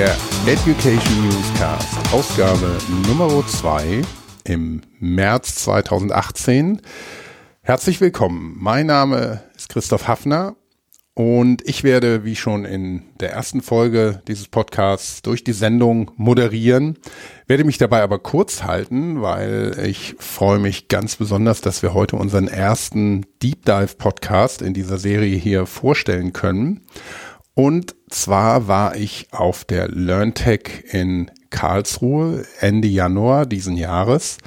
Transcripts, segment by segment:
Der Education Newscast, Ausgabe Nummer 2 im März 2018. Herzlich willkommen. Mein Name ist Christoph Hafner und ich werde, wie schon in der ersten Folge dieses Podcasts, durch die Sendung moderieren, werde mich dabei aber kurz halten, weil ich freue mich ganz besonders, dass wir heute unseren ersten Deep Dive Podcast in dieser Serie hier vorstellen können. Und zwar war ich auf der LearnTech in Karlsruhe Ende Januar diesen Jahres.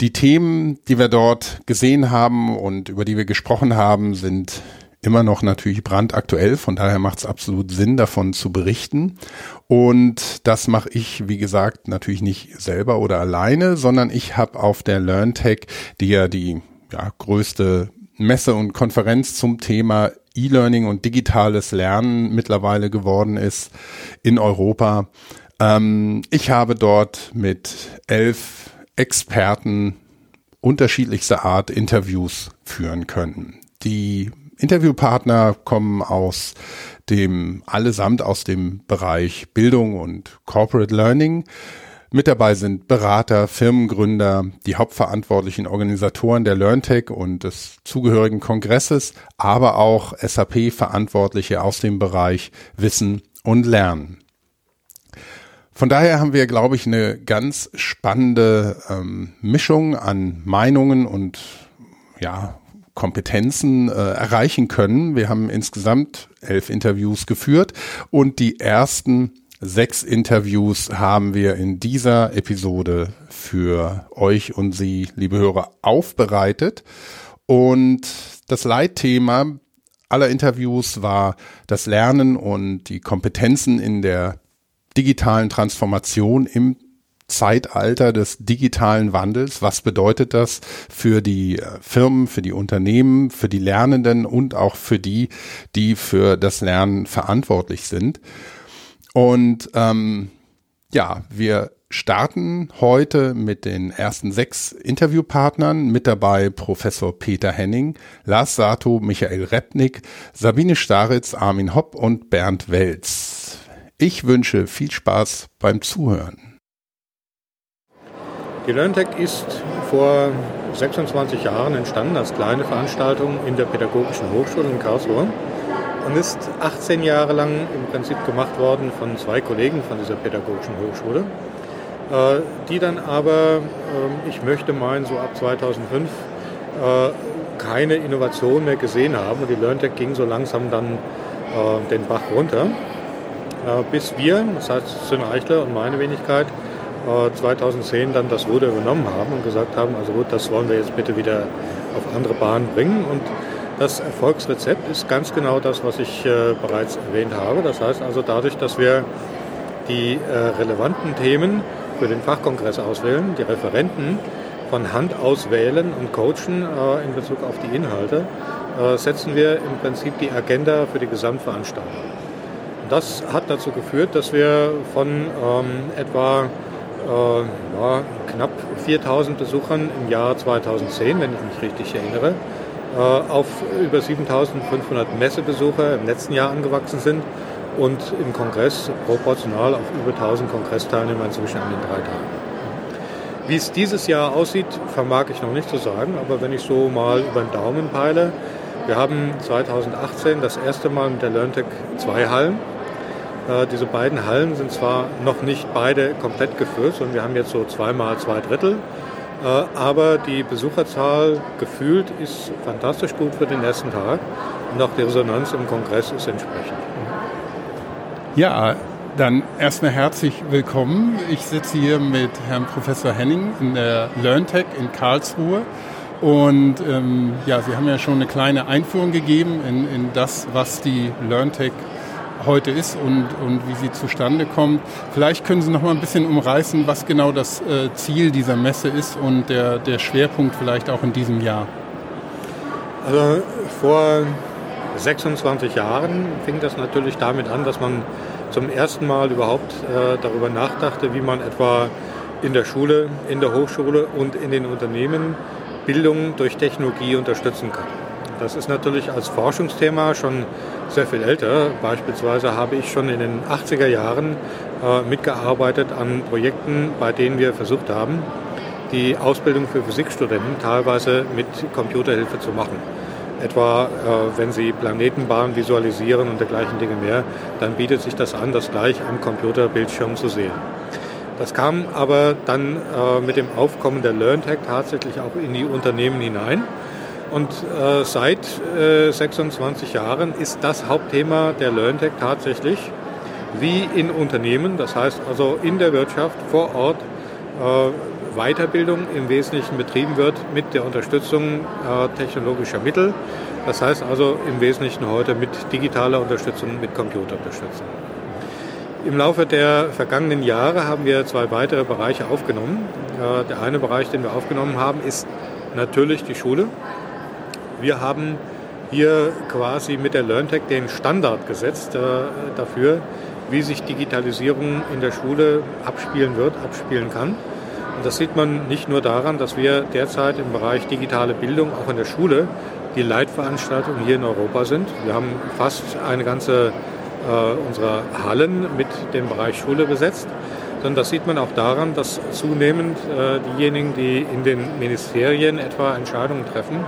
Die Themen, die wir dort gesehen haben und über die wir gesprochen haben, sind immer noch natürlich brandaktuell. Von daher macht es absolut Sinn, davon zu berichten. Und das mache ich, wie gesagt, natürlich nicht selber oder alleine, sondern ich habe auf der LearnTech, die ja die ja, größte Messe und Konferenz zum Thema E-Learning und digitales Lernen mittlerweile geworden ist in Europa. Ähm, ich habe dort mit elf Experten unterschiedlichster Art Interviews führen können. Die Interviewpartner kommen aus dem, allesamt aus dem Bereich Bildung und Corporate Learning. Mit dabei sind Berater, Firmengründer, die hauptverantwortlichen Organisatoren der LearnTech und des zugehörigen Kongresses, aber auch SAP-Verantwortliche aus dem Bereich Wissen und Lernen. Von daher haben wir, glaube ich, eine ganz spannende ähm, Mischung an Meinungen und ja, Kompetenzen äh, erreichen können. Wir haben insgesamt elf Interviews geführt und die ersten sechs Interviews haben wir in dieser Episode für euch und Sie, liebe Hörer, aufbereitet. Und das Leitthema aller Interviews war das Lernen und die Kompetenzen in der digitalen Transformation im Zeitalter des digitalen Wandels. Was bedeutet das für die äh, Firmen, für die Unternehmen, für die Lernenden und auch für die, die für das Lernen verantwortlich sind? Und ähm, ja, wir starten heute mit den ersten sechs Interviewpartnern. Mit dabei Professor Peter Henning, Lars Sato, Michael Repnik, Sabine Staritz, Armin Hopp und Bernd Welz. Ich wünsche viel Spaß beim Zuhören. Die LearnTech ist vor 26 Jahren entstanden als kleine Veranstaltung in der Pädagogischen Hochschule in Karlsruhe und ist 18 Jahre lang im Prinzip gemacht worden von zwei Kollegen von dieser Pädagogischen Hochschule, äh, die dann aber, ähm, ich möchte meinen, so ab 2005 äh, keine Innovation mehr gesehen haben und die LearnTech ging so langsam dann äh, den Bach runter, bis wir, das heißt Sven Eichler und meine Wenigkeit, 2010 dann das Ruder übernommen haben und gesagt haben, also gut, das wollen wir jetzt bitte wieder auf andere Bahnen bringen. Und das Erfolgsrezept ist ganz genau das, was ich äh, bereits erwähnt habe. Das heißt also dadurch, dass wir die äh, relevanten Themen für den Fachkongress auswählen, die Referenten von Hand auswählen und coachen äh, in Bezug auf die Inhalte, setzen wir im Prinzip die Agenda für die Gesamtveranstaltung. Und das hat dazu geführt, dass wir von ähm, etwa äh, ja, knapp 4000 Besuchern im Jahr 2010, wenn ich mich richtig erinnere, äh, auf über 7500 Messebesucher im letzten Jahr angewachsen sind und im Kongress proportional auf über 1000 Kongressteilnehmer inzwischen an den drei Tagen. Wie es dieses Jahr aussieht, vermag ich noch nicht zu sagen, aber wenn ich so mal über den Daumen peile, wir haben 2018 das erste Mal mit der LearnTech zwei Hallen äh, diese beiden Hallen sind zwar noch nicht beide komplett gefüllt, sondern wir haben jetzt so zweimal zwei Drittel. Äh, aber die Besucherzahl gefühlt ist fantastisch gut für den ersten Tag und auch die Resonanz im Kongress ist entsprechend. Ja, dann erstmal herzlich willkommen. Ich sitze hier mit Herrn Professor Henning in der LearnTech in Karlsruhe. Und ähm, ja, Sie haben ja schon eine kleine Einführung gegeben in, in das, was die LearnTech heute ist und, und wie sie zustande kommt. Vielleicht können Sie noch mal ein bisschen umreißen, was genau das äh, Ziel dieser Messe ist und der, der Schwerpunkt vielleicht auch in diesem Jahr. Also vor 26 Jahren fing das natürlich damit an, dass man zum ersten Mal überhaupt äh, darüber nachdachte, wie man etwa in der Schule, in der Hochschule und in den Unternehmen Bildung durch Technologie unterstützen kann. Das ist natürlich als Forschungsthema schon sehr viel älter. Beispielsweise habe ich schon in den 80er Jahren äh, mitgearbeitet an Projekten, bei denen wir versucht haben, die Ausbildung für Physikstudenten teilweise mit Computerhilfe zu machen. Etwa äh, wenn Sie Planetenbahnen visualisieren und dergleichen Dinge mehr, dann bietet sich das an, das gleich am Computerbildschirm zu sehen. Das kam aber dann äh, mit dem Aufkommen der LearnTech tatsächlich auch in die Unternehmen hinein. Und äh, seit äh, 26 Jahren ist das Hauptthema der LearnTech tatsächlich, wie in Unternehmen, das heißt also in der Wirtschaft vor Ort, äh, Weiterbildung im Wesentlichen betrieben wird mit der Unterstützung äh, technologischer Mittel. Das heißt also im Wesentlichen heute mit digitaler Unterstützung, mit Computerunterstützung. Im Laufe der vergangenen Jahre haben wir zwei weitere Bereiche aufgenommen. Äh, der eine Bereich, den wir aufgenommen haben, ist natürlich die Schule. Wir haben hier quasi mit der LearnTech den Standard gesetzt äh, dafür, wie sich Digitalisierung in der Schule abspielen wird, abspielen kann. Und das sieht man nicht nur daran, dass wir derzeit im Bereich digitale Bildung auch in der Schule die Leitveranstaltung hier in Europa sind. Wir haben fast eine ganze äh, unserer Hallen mit dem Bereich Schule besetzt. Sondern das sieht man auch daran, dass zunehmend äh, diejenigen, die in den Ministerien etwa Entscheidungen treffen,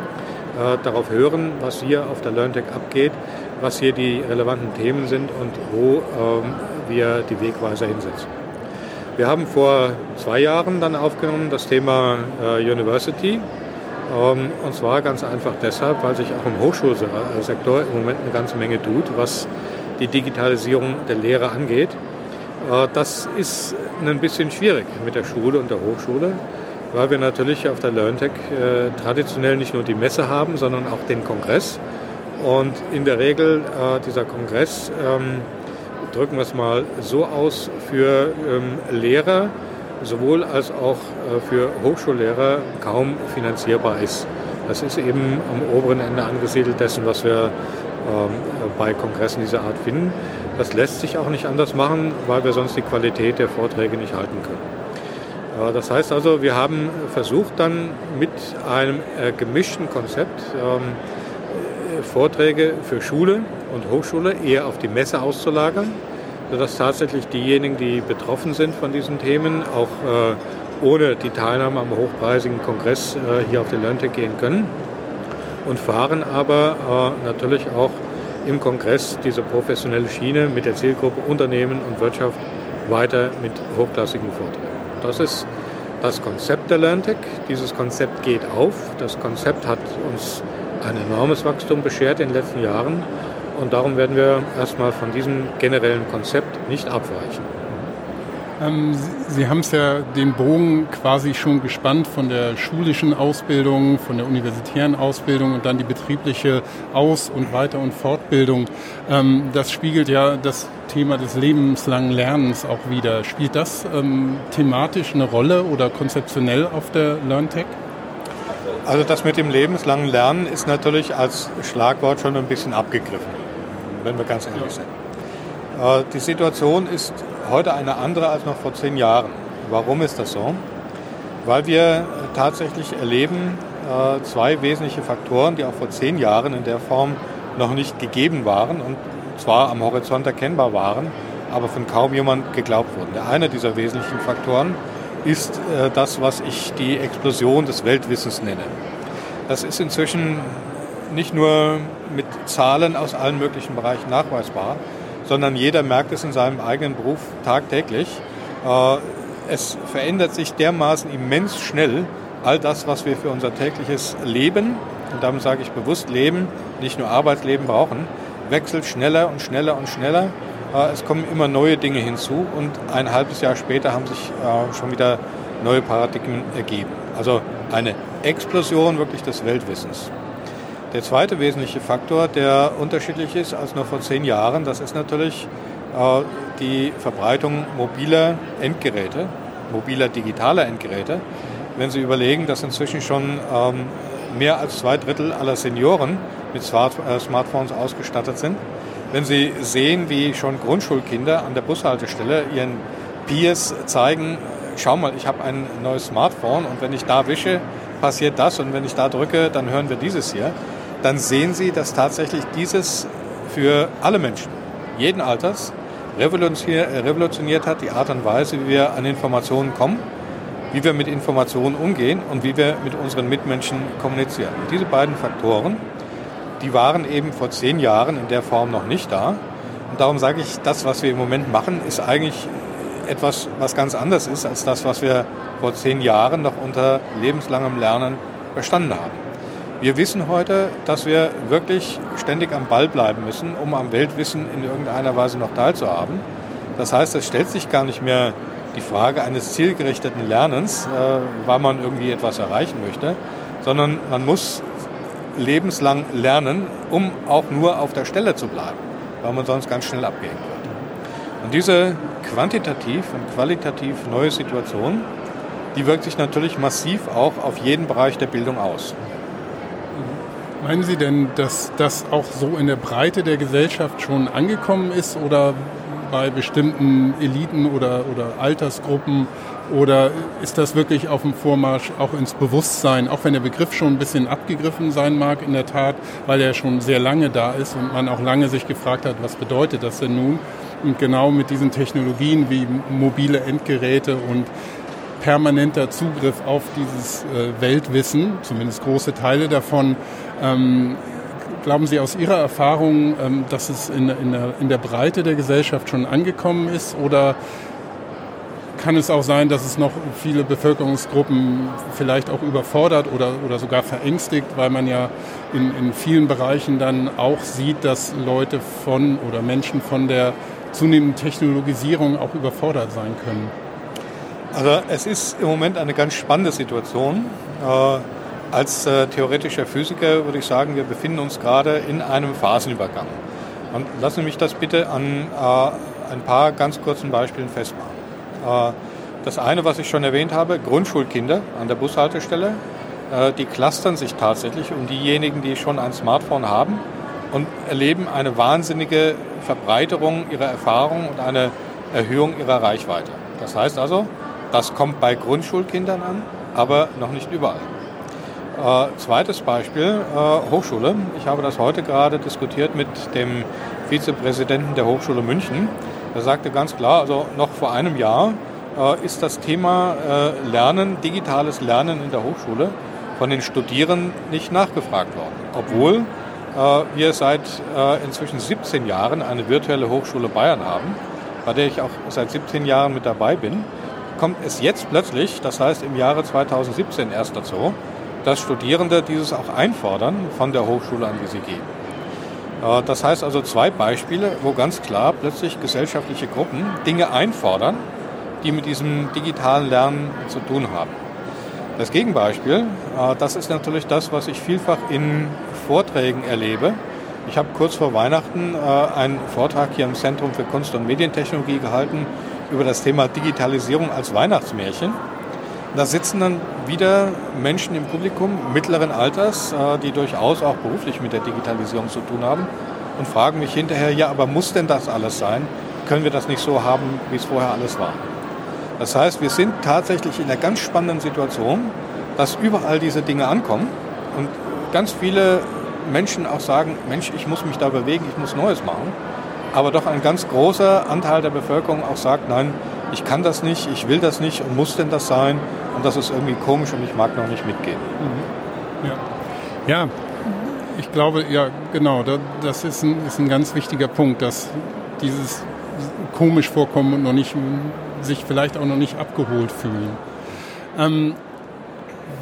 äh, darauf hören, was hier auf der LearnTech abgeht, was hier die relevanten Themen sind und wo ähm, wir die Wegweiser hinsetzen. Wir haben vor zwei Jahren dann aufgenommen das Thema äh, University. Ähm, und zwar ganz einfach deshalb, weil sich auch im Hochschulsektor im Moment eine ganze Menge tut, was die Digitalisierung der Lehre angeht. Äh, das ist ein bisschen schwierig mit der Schule und der Hochschule, weil wir natürlich auf der LearnTech äh, traditionell nicht nur die Messe haben, sondern auch den Kongress. Und in der Regel äh, dieser Kongress ähm, drücken wir es mal so aus, für ähm, Lehrer sowohl als auch äh, für Hochschullehrer kaum finanzierbar ist. Das ist eben am oberen Ende angesiedelt dessen, was wir ähm, bei Kongressen dieser Art finden. Das lässt sich auch nicht anders machen, weil wir sonst die Qualität der Vorträge nicht halten können. Äh, das heißt also, wir haben versucht dann mit einem äh, gemischten Konzept ähm, Vorträge für Schule und Hochschule eher auf die Messe auszulagern, sodass tatsächlich diejenigen, die betroffen sind von diesen Themen, auch äh, ohne die Teilnahme am hochpreisigen Kongress äh, hier auf die LearnTech gehen können und fahren aber äh, natürlich auch im Kongress diese professionelle Schiene mit der Zielgruppe Unternehmen und Wirtschaft weiter mit hochklassigen Vorträgen. Das ist das Konzept der LearnTech. Dieses Konzept geht auf. Das Konzept hat uns ein enormes Wachstum beschert in den letzten Jahren. Und darum werden wir erstmal von diesem generellen Konzept nicht abweichen. Ähm, Sie, Sie haben es ja den Bogen quasi schon gespannt von der schulischen Ausbildung, von der universitären Ausbildung und dann die betriebliche Aus- und Weiter- und Fortbildung. Ähm, das spiegelt ja das Thema des lebenslangen Lernens auch wieder. Spielt das ähm, thematisch eine Rolle oder konzeptionell auf der LearnTech? Also das mit dem lebenslangen Lernen ist natürlich als Schlagwort schon ein bisschen abgegriffen, wenn wir ganz ehrlich sind. Äh, die Situation ist heute eine andere als noch vor zehn Jahren. Warum ist das so? Weil wir tatsächlich erleben äh, zwei wesentliche Faktoren, die auch vor zehn Jahren in der Form noch nicht gegeben waren und zwar am Horizont erkennbar waren, aber von kaum jemand geglaubt wurden. Der eine dieser wesentlichen Faktoren ist äh, das, was ich die Explosion des Weltwissens nenne. Das ist inzwischen nicht nur mit Zahlen aus allen möglichen Bereichen nachweisbar, sondern jeder merkt es in seinem eigenen Beruf tagtäglich. Äh, es verändert sich dermaßen immens schnell all das, was wir für unser tägliches Leben, und damit sage ich bewusst Leben, nicht nur Arbeitsleben brauchen, wechselt schneller und schneller und schneller. Äh, es kommen immer neue Dinge hinzu und ein halbes Jahr später haben sich äh, schon wieder neue Paradigmen ergeben. Also eine Explosion wirklich des Weltwissens. Der zweite wesentliche Faktor, der unterschiedlich ist als noch vor zehn Jahren, das ist natürlich äh, die Verbreitung mobiler Endgeräte, mobiler digitaler Endgeräte. Wenn Sie überlegen, dass inzwischen schon ähm, mehr als zwei Drittel aller Senioren mit Smartphones ausgestattet sind, wenn Sie sehen, wie schon Grundschulkinder an der Bushaltestelle ihren Peers zeigen, schau mal, ich habe ein neues Smartphone und wenn ich da wische, passiert das und wenn ich da drücke, dann hören wir dieses hier. Dann sehen Sie, dass tatsächlich dieses für alle Menschen, jeden Alters, revolutioniert hat die Art und Weise, wie wir an Informationen kommen, wie wir mit Informationen umgehen und wie wir mit unseren Mitmenschen kommunizieren. Und diese beiden Faktoren, die waren eben vor zehn Jahren in der Form noch nicht da. Und darum sage ich, das, was wir im Moment machen, ist eigentlich etwas, was ganz anders ist als das, was wir vor zehn Jahren noch unter lebenslangem Lernen verstanden haben. Wir wissen heute, dass wir wirklich ständig am Ball bleiben müssen, um am Weltwissen in irgendeiner Weise noch teilzuhaben. Das heißt, es stellt sich gar nicht mehr die Frage eines zielgerichteten Lernens, äh, weil man irgendwie etwas erreichen möchte, sondern man muss lebenslang lernen, um auch nur auf der Stelle zu bleiben, weil man sonst ganz schnell abgehen wird. Und diese quantitativ und qualitativ neue Situation, die wirkt sich natürlich massiv auch auf jeden Bereich der Bildung aus. Meinen Sie denn, dass das auch so in der Breite der Gesellschaft schon angekommen ist oder bei bestimmten Eliten oder, oder Altersgruppen? Oder ist das wirklich auf dem Vormarsch auch ins Bewusstsein, auch wenn der Begriff schon ein bisschen abgegriffen sein mag, in der Tat, weil er schon sehr lange da ist und man auch lange sich gefragt hat, was bedeutet das denn nun? Und genau mit diesen Technologien wie mobile Endgeräte und permanenter Zugriff auf dieses äh, Weltwissen, zumindest große Teile davon. Ähm, glauben Sie aus Ihrer Erfahrung, ähm, dass es in, in, der, in der Breite der Gesellschaft schon angekommen ist oder kann es auch sein, dass es noch viele Bevölkerungsgruppen vielleicht auch überfordert oder, oder sogar verängstigt, weil man ja in, in vielen Bereichen dann auch sieht, dass Leute von oder Menschen von der zunehmenden Technologisierung auch überfordert sein können? Also es ist im Moment eine ganz spannende Situation. Äh, als äh, theoretischer Physiker würde ich sagen, wir befinden uns gerade in einem Phasenübergang. Und lassen Sie mich das bitte an äh, ein paar ganz kurzen Beispielen festmachen. Das eine, was ich schon erwähnt habe, Grundschulkinder an der Bushaltestelle, die clustern sich tatsächlich um diejenigen, die schon ein Smartphone haben und erleben eine wahnsinnige Verbreiterung ihrer Erfahrung und eine Erhöhung ihrer Reichweite. Das heißt also, das kommt bei Grundschulkindern an, aber noch nicht überall. Äh, zweites Beispiel, äh, Hochschule. Ich habe das heute gerade diskutiert mit dem Vizepräsidenten der Hochschule München. Er sagte ganz klar, also noch vor einem Jahr äh, ist das Thema äh, Lernen, digitales Lernen in der Hochschule von den Studierenden nicht nachgefragt worden. Obwohl äh, wir seit äh, inzwischen 17 Jahren eine virtuelle Hochschule Bayern haben, bei der ich auch seit 17 Jahren mit dabei bin kommt es jetzt plötzlich, das heißt im Jahre 2017 erst dazu, dass Studierende dieses auch einfordern von der Hochschule, an die sie gehen. Äh, das heißt also zwei Beispiele, wo ganz klar plötzlich gesellschaftliche Gruppen Dinge einfordern, die mit diesem digitalen Lernen zu tun haben. Das Gegenbeispiel, äh, das ist natürlich das, was ich vielfach in Vorträgen erlebe. Ich habe kurz vor Weihnachten äh, einen Vortrag hier im Zentrum für Kunst- und Medientechnologie gehalten über das Thema Digitalisierung als Weihnachtsmärchen. Da sitzen dann wieder Menschen im Publikum mittleren Alters, äh, die durchaus auch beruflich mit der Digitalisierung zu tun haben und fragen mich hinterher, ja, aber muss denn das alles sein? Können wir das nicht so haben, wie es vorher alles war? Das heißt, wir sind tatsächlich in einer ganz spannenden Situation, dass überall diese Dinge ankommen und ganz viele Menschen auch sagen, Mensch, ich muss mich da bewegen, ich muss Neues machen aber doch ein ganz großer Anteil der Bevölkerung auch sagt, nein, ich kann das nicht, ich will das nicht und muss denn das sein und das ist irgendwie komisch und ich mag noch nicht mitgehen. Mhm. Ja. ja, ich glaube, ja, genau, das ist ein, ist ein ganz wichtiger Punkt, dass dieses komisch vorkommen und noch nicht, sich vielleicht auch noch nicht abgeholt fühlen. Ähm,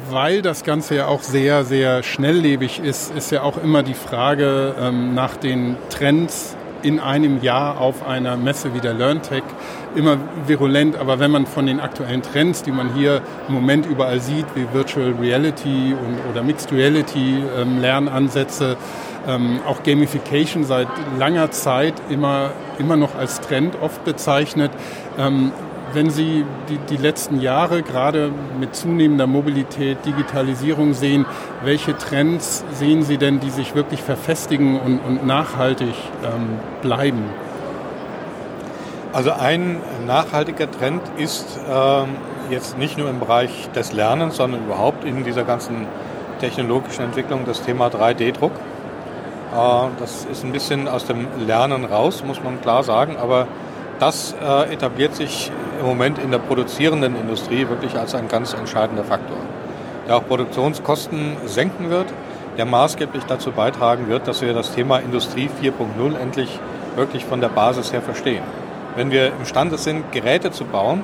weil das Ganze ja auch sehr, sehr schnelllebig ist, ist ja auch immer die Frage ähm, nach den Trends in einem Jahr auf einer Messe wie der LearnTech immer virulent. Aber wenn man von den aktuellen Trends, die man hier im Moment überall sieht, wie Virtual Reality und, oder Mixed Reality ähm, Lernansätze, ähm, auch Gamification seit langer Zeit immer, immer noch als Trend oft bezeichnet, ähm, wenn Sie die, die letzten Jahre gerade mit zunehmender Mobilität, Digitalisierung sehen, welche Trends sehen Sie denn, die sich wirklich verfestigen und, und nachhaltig ähm, bleiben? Also ein nachhaltiger Trend ist ähm, jetzt nicht nur im Bereich des Lernens, sondern überhaupt in dieser ganzen technologischen Entwicklung das Thema 3D-Druck. Äh, das ist ein bisschen aus dem Lernen raus, muss man klar sagen, aber das äh, etabliert sich im Moment in der produzierenden Industrie wirklich als ein ganz entscheidender Faktor, der auch Produktionskosten senken wird, der maßgeblich dazu beitragen wird, dass wir das Thema Industrie 4.0 endlich wirklich von der Basis her verstehen. Wenn wir imstande sind, Geräte zu bauen,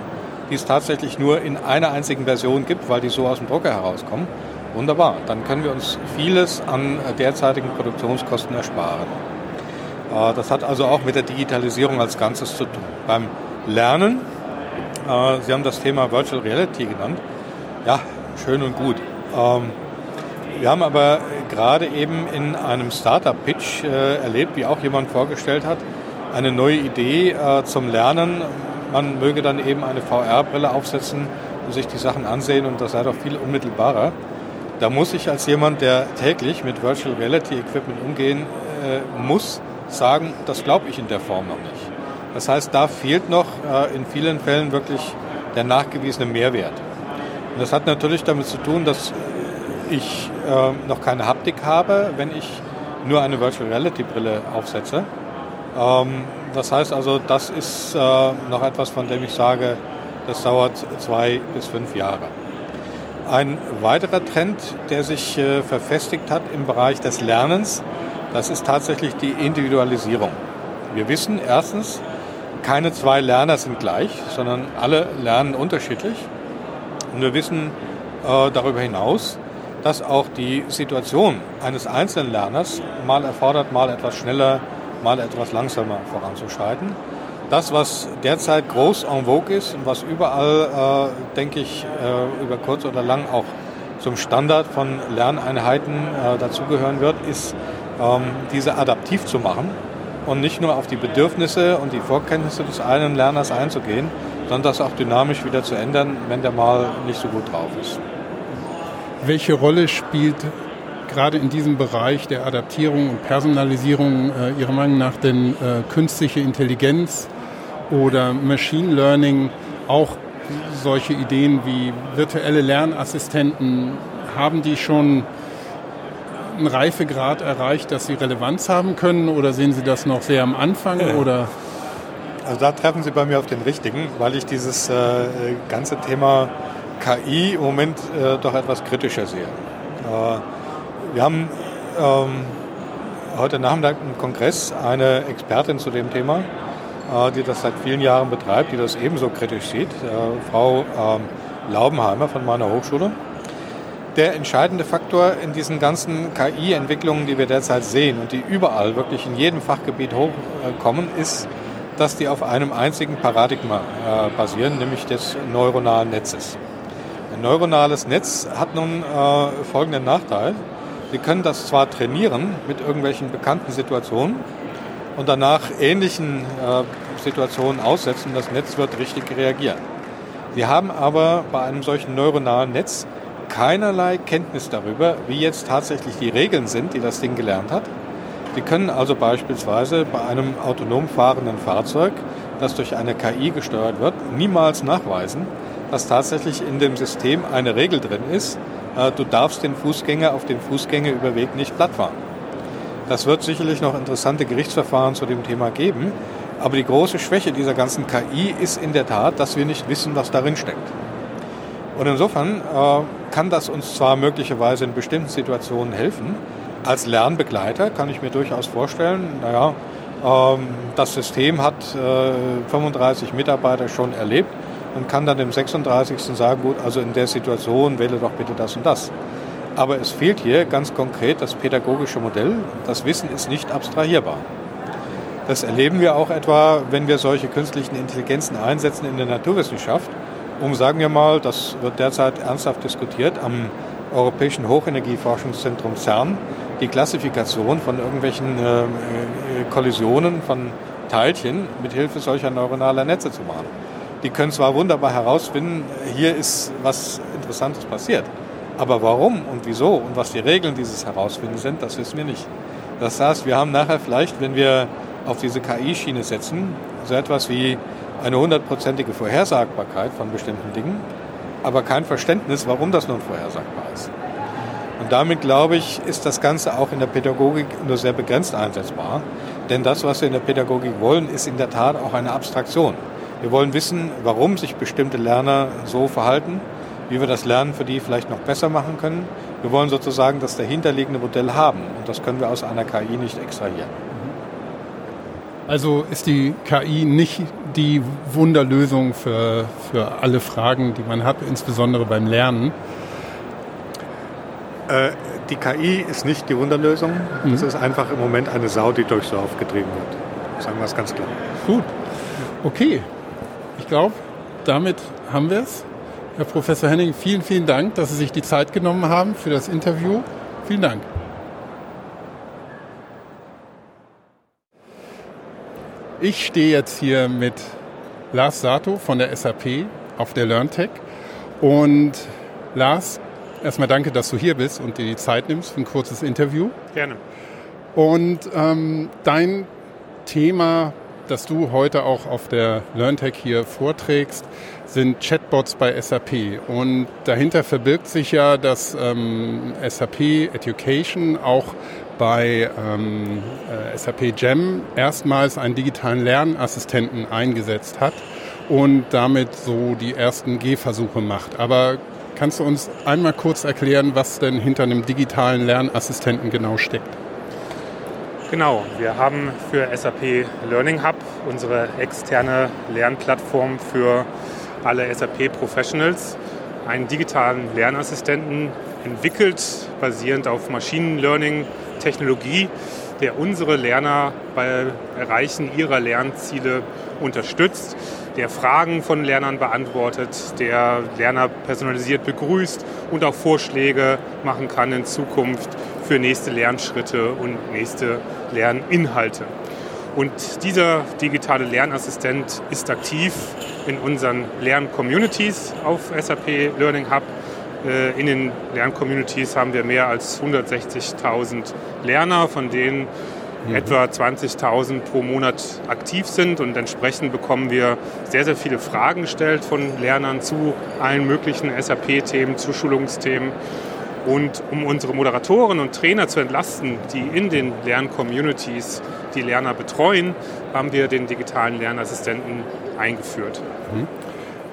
die es tatsächlich nur in einer einzigen Version gibt, weil die so aus dem Drucker herauskommen, wunderbar, dann können wir uns vieles an derzeitigen Produktionskosten ersparen. Äh, das hat also auch mit der Digitalisierung als Ganzes zu tun. Beim Lernen, äh, Sie haben das Thema Virtual Reality genannt, ja, schön und gut. Ähm, wir haben aber gerade eben in einem Startup-Pitch äh, erlebt, wie auch jemand vorgestellt hat, eine neue Idee zum Lernen. Man möge dann eben eine VR-Brille aufsetzen und sich die Sachen ansehen und das sei doch viel unmittelbarer. Da muss ich als jemand, der täglich mit Virtual Reality Equipment umgehen muss, sagen, das glaube ich in der Form noch nicht. Das heißt, da fehlt noch äh, in vielen Fällen wirklich der nachgewiesene Mehrwert. Und das hat natürlich damit zu tun, dass ich äh, noch keine Haptik habe, wenn ich nur eine Virtual Reality Brille aufsetze. Ähm, das heißt also, das ist äh, noch etwas, von dem ich sage, das dauert zwei bis fünf Jahre. Ein weiterer Trend, der sich äh, verfestigt hat im Bereich des Lernens, das ist tatsächlich die Individualisierung. Wir wissen erstens, keine zwei Lerner sind gleich, sondern alle lernen unterschiedlich. Und wir wissen äh, darüber hinaus, dass auch die Situation eines einzelnen Lerners mal erfordert, mal etwas schneller, mal etwas langsamer voranzuschreiten. Das, was derzeit groß en vogue ist und was überall, äh, denke ich, äh, über kurz oder lang auch zum Standard von Lerneinheiten äh, dazugehören wird, ist, diese adaptiv zu machen und nicht nur auf die Bedürfnisse und die Vorkenntnisse des einen Lerners einzugehen, sondern das auch dynamisch wieder zu ändern, wenn der mal nicht so gut drauf ist. Welche Rolle spielt gerade in diesem Bereich der Adaptierung und Personalisierung äh, Ihrer Meinung nach denn äh, künstliche Intelligenz oder Machine Learning auch solche Ideen wie virtuelle Lernassistenten, haben die schon einen Reifegrad erreicht, dass sie Relevanz haben können oder sehen Sie das noch sehr am Anfang? Oder? Also da treffen Sie bei mir auf den richtigen, weil ich dieses äh, ganze Thema KI im Moment äh, doch etwas kritischer sehe. Äh, wir haben ähm, heute Nachmittag im Kongress eine Expertin zu dem Thema, äh, die das seit vielen Jahren betreibt, die das ebenso kritisch sieht, äh, Frau ähm, Laubenheimer von meiner Hochschule. Der entscheidende Faktor in diesen ganzen KI-Entwicklungen, die wir derzeit sehen und die überall wirklich in jedem Fachgebiet hochkommen, ist, dass die auf einem einzigen Paradigma äh, basieren, nämlich des neuronalen Netzes. Ein neuronales Netz hat nun äh, folgenden Nachteil. Sie können das zwar trainieren mit irgendwelchen bekannten Situationen und danach ähnlichen äh, Situationen aussetzen, das Netz wird richtig reagieren. Sie haben aber bei einem solchen neuronalen Netz keinerlei Kenntnis darüber, wie jetzt tatsächlich die Regeln sind, die das Ding gelernt hat. Sie können also beispielsweise bei einem autonom fahrenden Fahrzeug, das durch eine KI gesteuert wird, niemals nachweisen, dass tatsächlich in dem System eine Regel drin ist, äh, du darfst den Fußgänger auf dem Fußgängerüberweg nicht plattfahren. Das wird sicherlich noch interessante Gerichtsverfahren zu dem Thema geben, aber die große Schwäche dieser ganzen KI ist in der Tat, dass wir nicht wissen, was darin steckt. Und insofern äh, kann das uns zwar möglicherweise in bestimmten Situationen helfen, als Lernbegleiter kann ich mir durchaus vorstellen, naja, ähm, das System hat äh, 35 Mitarbeiter schon erlebt, und kann dann dem 36. sagen, gut, also in der Situation wähle doch bitte das und das. Aber es fehlt hier ganz konkret das pädagogische Modell. Das Wissen ist nicht abstrahierbar. Das erleben wir auch etwa, wenn wir solche künstlichen Intelligenzen einsetzen in der Naturwissenschaft, um, sagen wir mal, das wird derzeit ernsthaft diskutiert, am Europäischen Hochenergieforschungszentrum CERN die Klassifikation von irgendwelchen äh, äh Kollisionen von Teilchen mit Hilfe solcher neuronaler Netze zu machen die können zwar wunderbar herausfinden, hier ist was Interessantes passiert. Aber warum und wieso und was die Regeln dieses Herausfinden sind, das wissen wir nicht. Das heißt, wir haben nachher vielleicht, wenn wir auf diese KI-Schiene setzen, so etwas wie eine hundertprozentige Vorhersagbarkeit von bestimmten Dingen, aber kein Verständnis, warum das nun vorhersagbar ist. Und damit, glaube ich, ist das Ganze auch in der Pädagogik nur sehr begrenzt einsetzbar. Denn das, was wir in der Pädagogik wollen, ist in der Tat auch eine Abstraktion. Wir wollen wissen, warum sich bestimmte Lerner so verhalten, wie wir das Lernen für die vielleicht noch besser machen können. Wir wollen sozusagen das dahinterliegende Modell haben und das können wir aus einer KI nicht extrahieren. Also ist die KI nicht die Wunderlösung für, für alle Fragen, die man hat, insbesondere beim Lernen? Äh, die KI ist nicht die Wunderlösung. Mhm. Es ist einfach im Moment eine Sau, die durchs Dorf getrieben wird. Sagen wir es ganz klar. Gut. Okay. Ich glaube, damit haben wir es. Herr Professor Henning, vielen, vielen Dank, dass Sie sich die Zeit genommen haben für das Interview. Vielen Dank. Ich stehe jetzt hier mit Lars Sato von der SAP auf der LearnTech. Und Lars, erstmal danke, dass du hier bist und dir die Zeit nimmst für ein kurzes Interview. Gerne. Und ähm, dein Thema, das du heute auch auf der LearnTech hier vorträgst, sind Chatbots bei SAP. Und dahinter verbirgt sich ja, dass ähm, SAP Education auch bei ähm, äh, SAP Gem erstmals einen digitalen Lernassistenten eingesetzt hat und damit so die ersten Gehversuche macht. Aber kannst du uns einmal kurz erklären, was denn hinter einem digitalen Lernassistenten genau steckt? Genau, wir haben für SAP Learning Hub unsere externe Lernplattform für alle SAP Professionals einen digitalen Lernassistenten entwickelt, basierend auf Machine Learning Technologie, der unsere Lerner bei Erreichen ihrer Lernziele unterstützt, der Fragen von Lernern beantwortet, der Lerner personalisiert begrüßt und auch Vorschläge machen kann in Zukunft für nächste Lernschritte und nächste Lerninhalte. Und dieser digitale Lernassistent ist aktiv in unseren Lern-Communities auf SAP Learning Hub in den Lerncommunities haben wir mehr als 160.000 Lerner, von denen mhm. etwa 20.000 pro Monat aktiv sind und entsprechend bekommen wir sehr, sehr viele Fragen gestellt von Lernern zu allen möglichen SAP-Themen, zu Schulungsthemen. Und um unsere Moderatoren und Trainer zu entlasten, die in den Lerncommunities die Lerner betreuen, haben wir den digitalen Lernassistenten eingeführt. Mhm.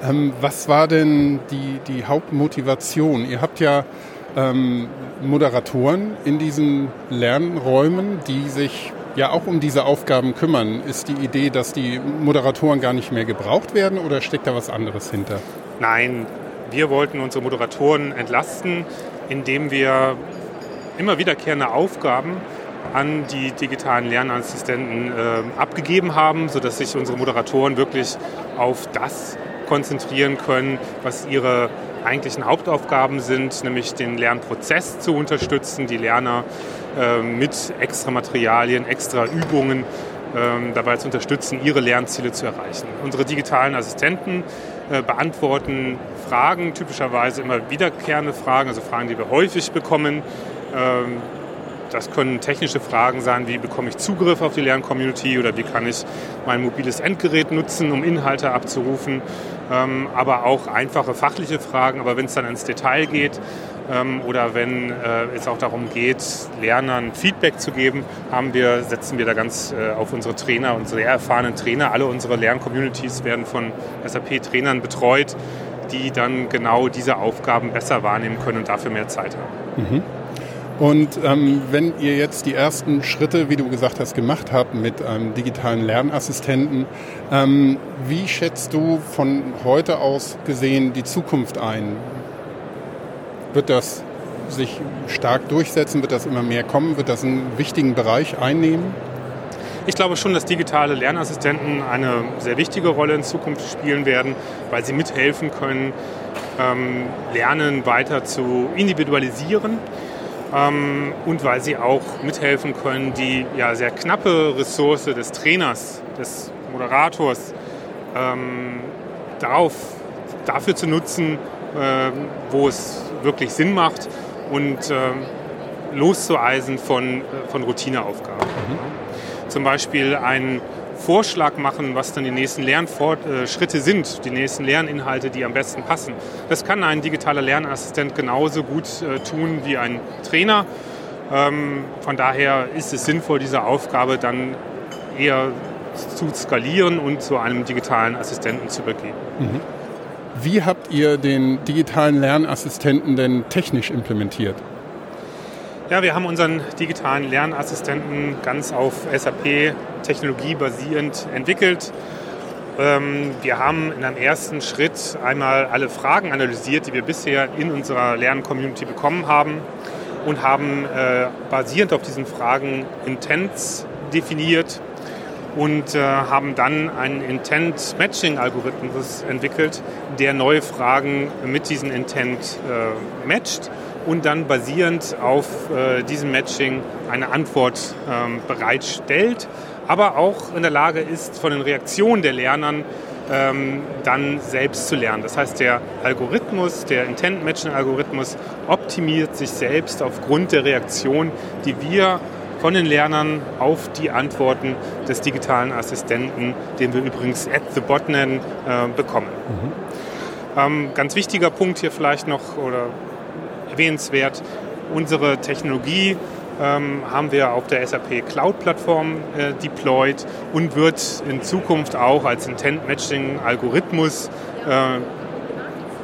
Ähm, was war denn die, die Hauptmotivation? Ihr habt ja ähm, Moderatoren in diesen Lernräumen, die sich ja auch um diese Aufgaben kümmern. Ist die Idee, dass die Moderatoren gar nicht mehr gebraucht werden oder steckt da was anderes hinter? Nein, wir wollten unsere Moderatoren entlasten, indem wir immer wiederkehrende Aufgaben an die digitalen Lernassistenten äh, abgegeben haben, sodass sich unsere Moderatoren wirklich auf das konzentrieren können, was ihre eigentlichen Hauptaufgaben sind, nämlich den Lernprozess zu unterstützen, die Lerner äh, mit extra Materialien, extra Übungen äh, dabei zu unterstützen, ihre Lernziele zu erreichen. Unsere digitalen Assistenten äh, beantworten Fragen, typischerweise immer wiederkehrende Fragen, also Fragen, die wir häufig bekommen. Ähm, das können technische Fragen sein, wie bekomme ich Zugriff auf die Lerncommunity oder wie kann ich mein mobiles Endgerät nutzen, um Inhalte abzurufen, ähm, aber auch einfache fachliche Fragen. Aber wenn es dann ins Detail geht ähm, oder wenn äh, es auch darum geht, Lernern Feedback zu geben, haben wir, setzen wir da ganz äh, auf unsere Trainer, unsere sehr erfahrenen Trainer. Alle unsere Lerncommunities werden von SAP-Trainern betreut, die dann genau diese Aufgaben besser wahrnehmen können und dafür mehr Zeit haben. Mhm. Und ähm, wenn ihr jetzt die ersten Schritte, wie du gesagt hast, gemacht habt mit einem digitalen Lernassistenten, ähm, wie schätzt du von heute aus gesehen die Zukunft ein? Wird das sich stark durchsetzen? Wird das immer mehr kommen? Wird das einen wichtigen Bereich einnehmen? Ich glaube schon, dass digitale Lernassistenten eine sehr wichtige Rolle in Zukunft spielen werden, weil sie mithelfen können, ähm, Lernen weiter zu individualisieren ähm, und weil sie auch mithelfen können, die ja sehr knappe Ressource des Trainers, des Moderators ähm, darauf, dafür zu nutzen, äh, wo es wirklich Sinn macht und äh, loszueisen von, von Routineaufgaben. Mhm. Zum Beispiel ein Vorschlag machen, was dann die nächsten Lernschritte sind, die nächsten Lerninhalte, die am besten passen. Das kann ein digitaler Lernassistent genauso gut äh, tun wie ein Trainer. Ähm, von daher ist es sinnvoll, diese Aufgabe dann eher zu skalieren und zu einem digitalen Assistenten zu übergeben. Mhm. Wie habt ihr den digitalen Lernassistenten denn technisch implementiert? Ja, wir haben unseren digitalen Lernassistenten ganz auf SAP-Technologie basierend entwickelt. Ähm, wir haben in einem ersten Schritt einmal alle Fragen analysiert, die wir bisher in unserer Lerncommunity bekommen haben und haben äh, basierend auf diesen Fragen Intents definiert und äh, haben dann einen Intent-Matching-Algorithmus entwickelt, der neue Fragen mit diesem Intent äh, matcht und dann basierend auf äh, diesem Matching eine Antwort ähm, bereitstellt, aber auch in der Lage ist, von den Reaktionen der Lernern ähm, dann selbst zu lernen. Das heißt, der Algorithmus, der Intent-Matching-Algorithmus optimiert sich selbst aufgrund der Reaktion, die wir von den Lernern auf die Antworten des digitalen Assistenten, den wir übrigens at the bot nennen, äh, bekommen. Mhm. Ähm, ganz wichtiger Punkt hier vielleicht noch oder erwähnenswert. Unsere Technologie ähm, haben wir auf der SAP Cloud-Plattform äh, deployed und wird in Zukunft auch als Intent-Matching-Algorithmus äh,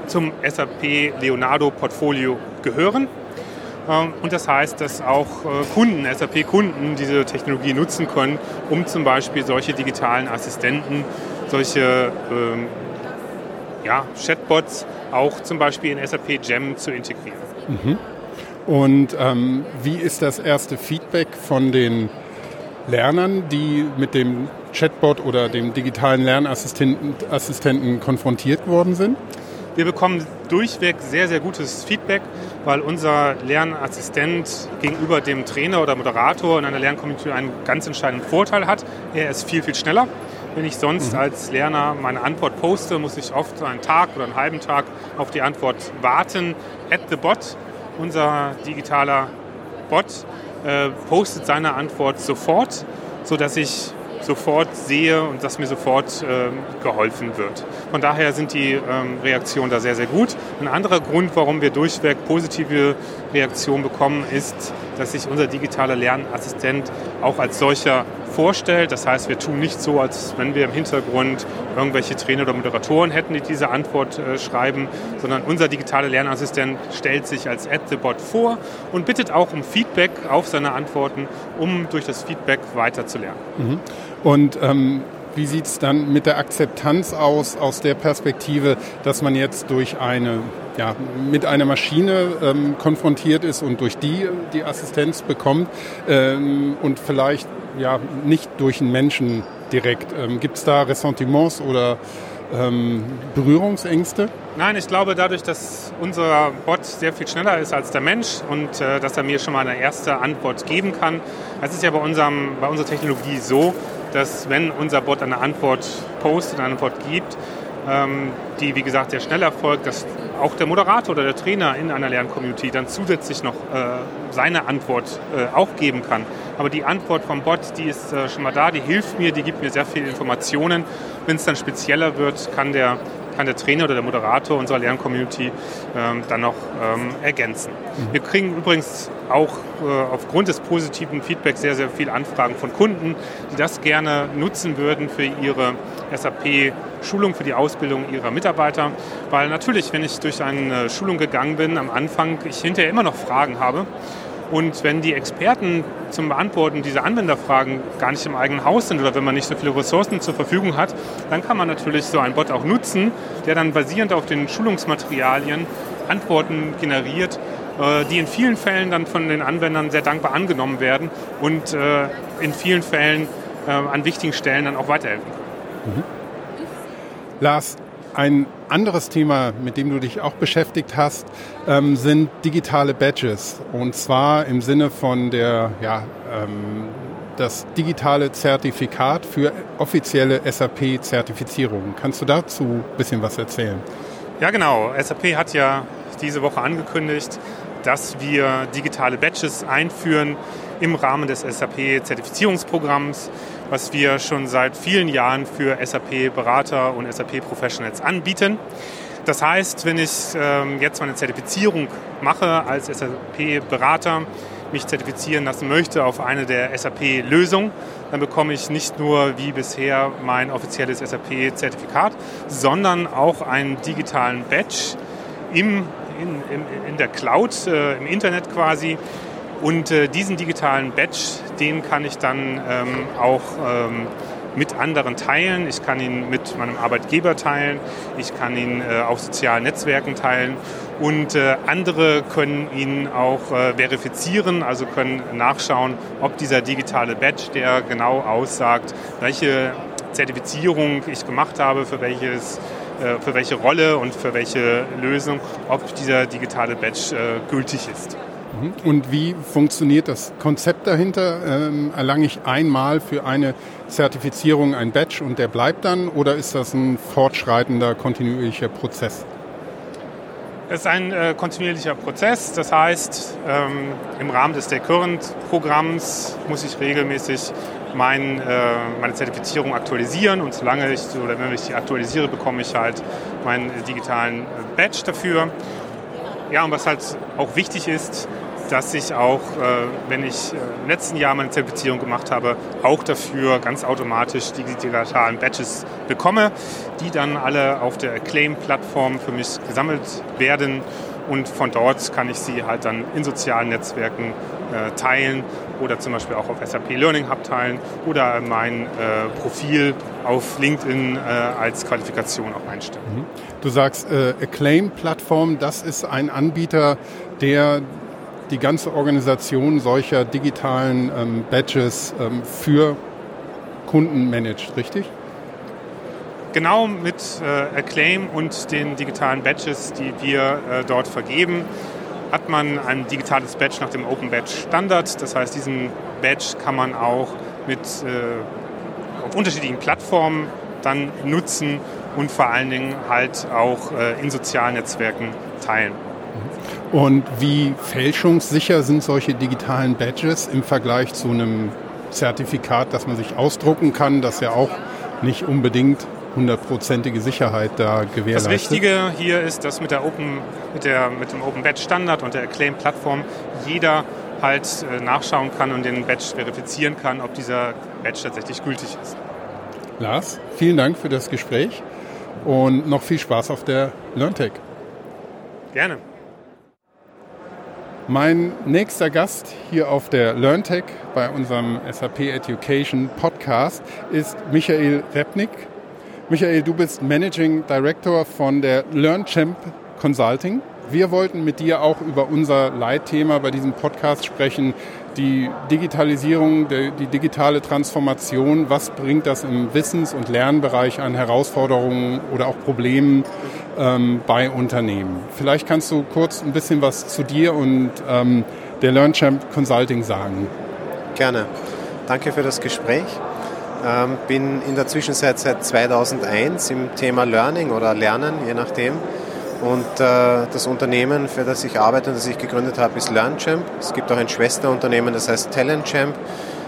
zum SAP Leonardo-Portfolio gehören. Ähm, und das heißt, dass auch äh, Kunden, SAP-Kunden diese Technologie nutzen können, um zum Beispiel solche digitalen Assistenten, solche ähm, ja, Chatbots auch zum Beispiel in SAP Gem zu integrieren. Mhm. Und ähm, wie ist das erste Feedback von den Lernern, die mit dem Chatbot oder dem digitalen Lernassistenten Assistenten konfrontiert worden sind? Wir bekommen durchweg sehr, sehr gutes Feedback, weil unser Lernassistent gegenüber dem Trainer oder Moderator in einer Lernkommunität einen ganz entscheidenden Vorteil hat. Er ist viel, viel schneller. Wenn ich sonst mhm. als Lerner meine Antwort poste, muss ich oft einen Tag oder einen halben Tag auf die Antwort warten. At the Bot, unser digitaler Bot, äh, postet seine Antwort sofort, sodass ich sofort sehe und dass mir sofort äh, geholfen wird. Von daher sind die ähm, Reaktionen da sehr, sehr gut. Ein anderer Grund, warum wir durchweg positive Reaktionen bekommen, ist, dass sich unser digitaler Lernassistent auch als solcher vorstellt. Das heißt, wir tun nicht so, als wenn wir im Hintergrund irgendwelche Trainer oder Moderatoren hätten, die diese Antwort äh, schreiben, sondern unser digitaler Lernassistent stellt sich als At the Bot vor und bittet auch um Feedback auf seine Antworten, um durch das Feedback weiter zu lernen. Mhm. Und ähm, wie sieht es dann mit der Akzeptanz aus, aus der Perspektive, dass man jetzt durch eine, ja, mit einer Maschine ähm, konfrontiert ist und durch die die Assistenz bekommt ähm, und vielleicht ja, nicht durch einen Menschen direkt? Ähm, Gibt es da Ressentiments oder ähm, Berührungsängste? Nein, ich glaube, dadurch, dass unser Bot sehr viel schneller ist als der Mensch und äh, dass er mir schon mal eine erste Antwort geben kann. Es ist ja bei, unserem, bei unserer Technologie so, dass wenn unser Bot eine Antwort postet, eine Antwort gibt, ähm, die wie gesagt sehr schnell erfolgt, dass auch der Moderator oder der Trainer in einer Lerncommunity dann zusätzlich noch äh, seine Antwort äh, auch geben kann. Aber die Antwort vom Bot, die ist äh, schon mal da, die hilft mir, die gibt mir sehr viele Informationen. Wenn es dann spezieller wird, kann der kann der Trainer oder der Moderator unserer Lerncommunity ähm, dann noch ähm, ergänzen. Wir kriegen übrigens auch äh, aufgrund des positiven Feedbacks sehr, sehr viele Anfragen von Kunden, die das gerne nutzen würden für ihre SAP-Schulung, für die Ausbildung ihrer Mitarbeiter. Weil natürlich, wenn ich durch eine Schulung gegangen bin, am Anfang ich hinterher immer noch Fragen habe und wenn die Experten zum Beantworten dieser Anwenderfragen gar nicht im eigenen Haus sind oder wenn man nicht so viele Ressourcen zur Verfügung hat, dann kann man natürlich so einen Bot auch nutzen, der dann basierend auf den Schulungsmaterialien Antworten generiert, die in vielen Fällen dann von den Anwendern sehr dankbar angenommen werden und äh, in vielen Fällen äh, an wichtigen Stellen dann auch weiterhelfen. Mhm. Lars, ein anderes Thema, mit dem du dich auch beschäftigt hast, ähm, sind digitale Badges. Und zwar im Sinne von der, ja, ähm, das digitale Zertifikat für offizielle SAP-Zertifizierung. Kannst du dazu ein bisschen was erzählen? Ja, genau. SAP hat ja diese Woche angekündigt, dass wir digitale Badges einführen, im Rahmen des SAP-Zertifizierungsprogramms, was wir schon seit vielen Jahren für SAP-Berater und SAP-Professionals anbieten. Das heißt, wenn ich ähm, jetzt meine Zertifizierung mache als SAP-Berater, mich zertifizieren lassen möchte auf eine der SAP-Lösungen, dann bekomme ich nicht nur wie bisher mein offizielles SAP-Zertifikat, sondern auch einen digitalen Badge im, in, in, in der Cloud, äh, im Internet quasi. Und äh, diesen digitalen Badge, den kann ich dann ähm, auch ähm, mit anderen teilen. Ich kann ihn mit meinem Arbeitgeber teilen. Ich kann ihn äh, auf sozialen Netzwerken teilen. Und äh, andere können ihn auch äh, verifizieren, also können nachschauen, ob dieser digitale Badge, der genau aussagt, welche Zertifizierung ich gemacht habe, für welches für welche Rolle und für welche Lösung, ob dieser digitale Badge äh, gültig ist. Mhm. Und wie funktioniert das Konzept dahinter? Ähm, erlange ich einmal für eine Zertifizierung ein Badge und der bleibt dann oder ist das ein fortschreitender, kontinuierlicher Prozess? Es ist ein äh, kontinuierlicher Prozess. Das heißt, ähm, im Rahmen des Current-Programms muss ich regelmäßig mein, äh, meine Zertifizierung aktualisieren und solange ich, oder wenn ich die aktualisiere, bekomme ich halt meinen digitalen äh, Badge dafür. Ja, und was halt auch wichtig ist, dass ich auch, äh, wenn ich äh, im letzten Jahr meine Zertifizierung gemacht habe, auch dafür ganz automatisch die digitalen Badges bekomme, die dann alle auf der Acclaim-Plattform für mich gesammelt werden. Und von dort kann ich sie halt dann in sozialen Netzwerken äh, teilen oder zum Beispiel auch auf SAP Learning Hub teilen oder mein äh, Profil auf LinkedIn äh, als Qualifikation auch einstellen. Mhm. Du sagst äh, Acclaim-Plattform, das ist ein Anbieter, der die ganze Organisation solcher digitalen ähm, Badges ähm, für Kunden managt, richtig? Genau mit äh, Acclaim und den digitalen Badges, die wir äh, dort vergeben, hat man ein digitales Badge nach dem Open Badge Standard. Das heißt, diesen Badge kann man auch mit, äh, auf unterschiedlichen Plattformen dann nutzen und vor allen Dingen halt auch äh, in sozialen Netzwerken teilen. Und wie fälschungssicher sind solche digitalen Badges im Vergleich zu einem Zertifikat, das man sich ausdrucken kann, das ja auch nicht unbedingt hundertprozentige Sicherheit da gewährleistet. Das Wichtige hier ist, dass mit, der Open, mit, der, mit dem Open Badge Standard und der Acclaim-Plattform jeder halt äh, nachschauen kann und den Badge verifizieren kann, ob dieser Badge tatsächlich gültig ist. Lars, vielen Dank für das Gespräch und noch viel Spaß auf der LearnTech. Gerne. Mein nächster Gast hier auf der LearnTech bei unserem SAP Education Podcast ist Michael Repnik. Michael, du bist Managing Director von der LearnChamp Consulting. Wir wollten mit dir auch über unser Leitthema bei diesem Podcast sprechen, die Digitalisierung, die digitale Transformation. Was bringt das im Wissens- und Lernbereich an Herausforderungen oder auch Problemen ähm, bei Unternehmen? Vielleicht kannst du kurz ein bisschen was zu dir und ähm, der LearnChamp Consulting sagen. Gerne. Danke für das Gespräch. Ähm, bin in der Zwischenzeit seit 2001 im Thema Learning oder Lernen, je nachdem, und äh, das Unternehmen, für das ich arbeite und das ich gegründet habe, ist LearnChamp. Es gibt auch ein Schwesterunternehmen, das heißt TalentChamp.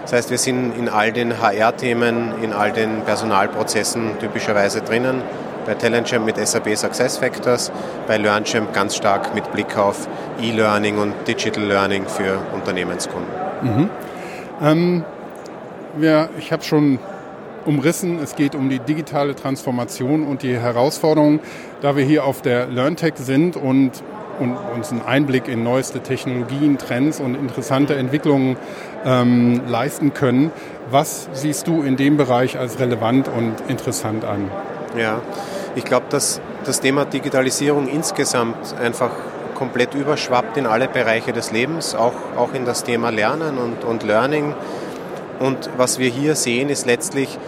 Das heißt, wir sind in all den HR-Themen, in all den Personalprozessen typischerweise drinnen. Bei TalentChamp mit SAP SuccessFactors, bei LearnChamp ganz stark mit Blick auf E-Learning und Digital Learning für Unternehmenskunden. Mhm. Ähm, ja, ich habe schon umrissen. Es geht um die digitale Transformation und die Herausforderungen. Da wir hier auf der LearnTech sind und, und uns einen Einblick in neueste Technologien, Trends und interessante Entwicklungen ähm, leisten können, was siehst du in dem Bereich als relevant und interessant an? Ja, ich glaube, dass das Thema Digitalisierung insgesamt einfach komplett überschwappt in alle Bereiche des Lebens, auch, auch in das Thema Lernen und, und Learning. Und was wir hier sehen, ist letztlich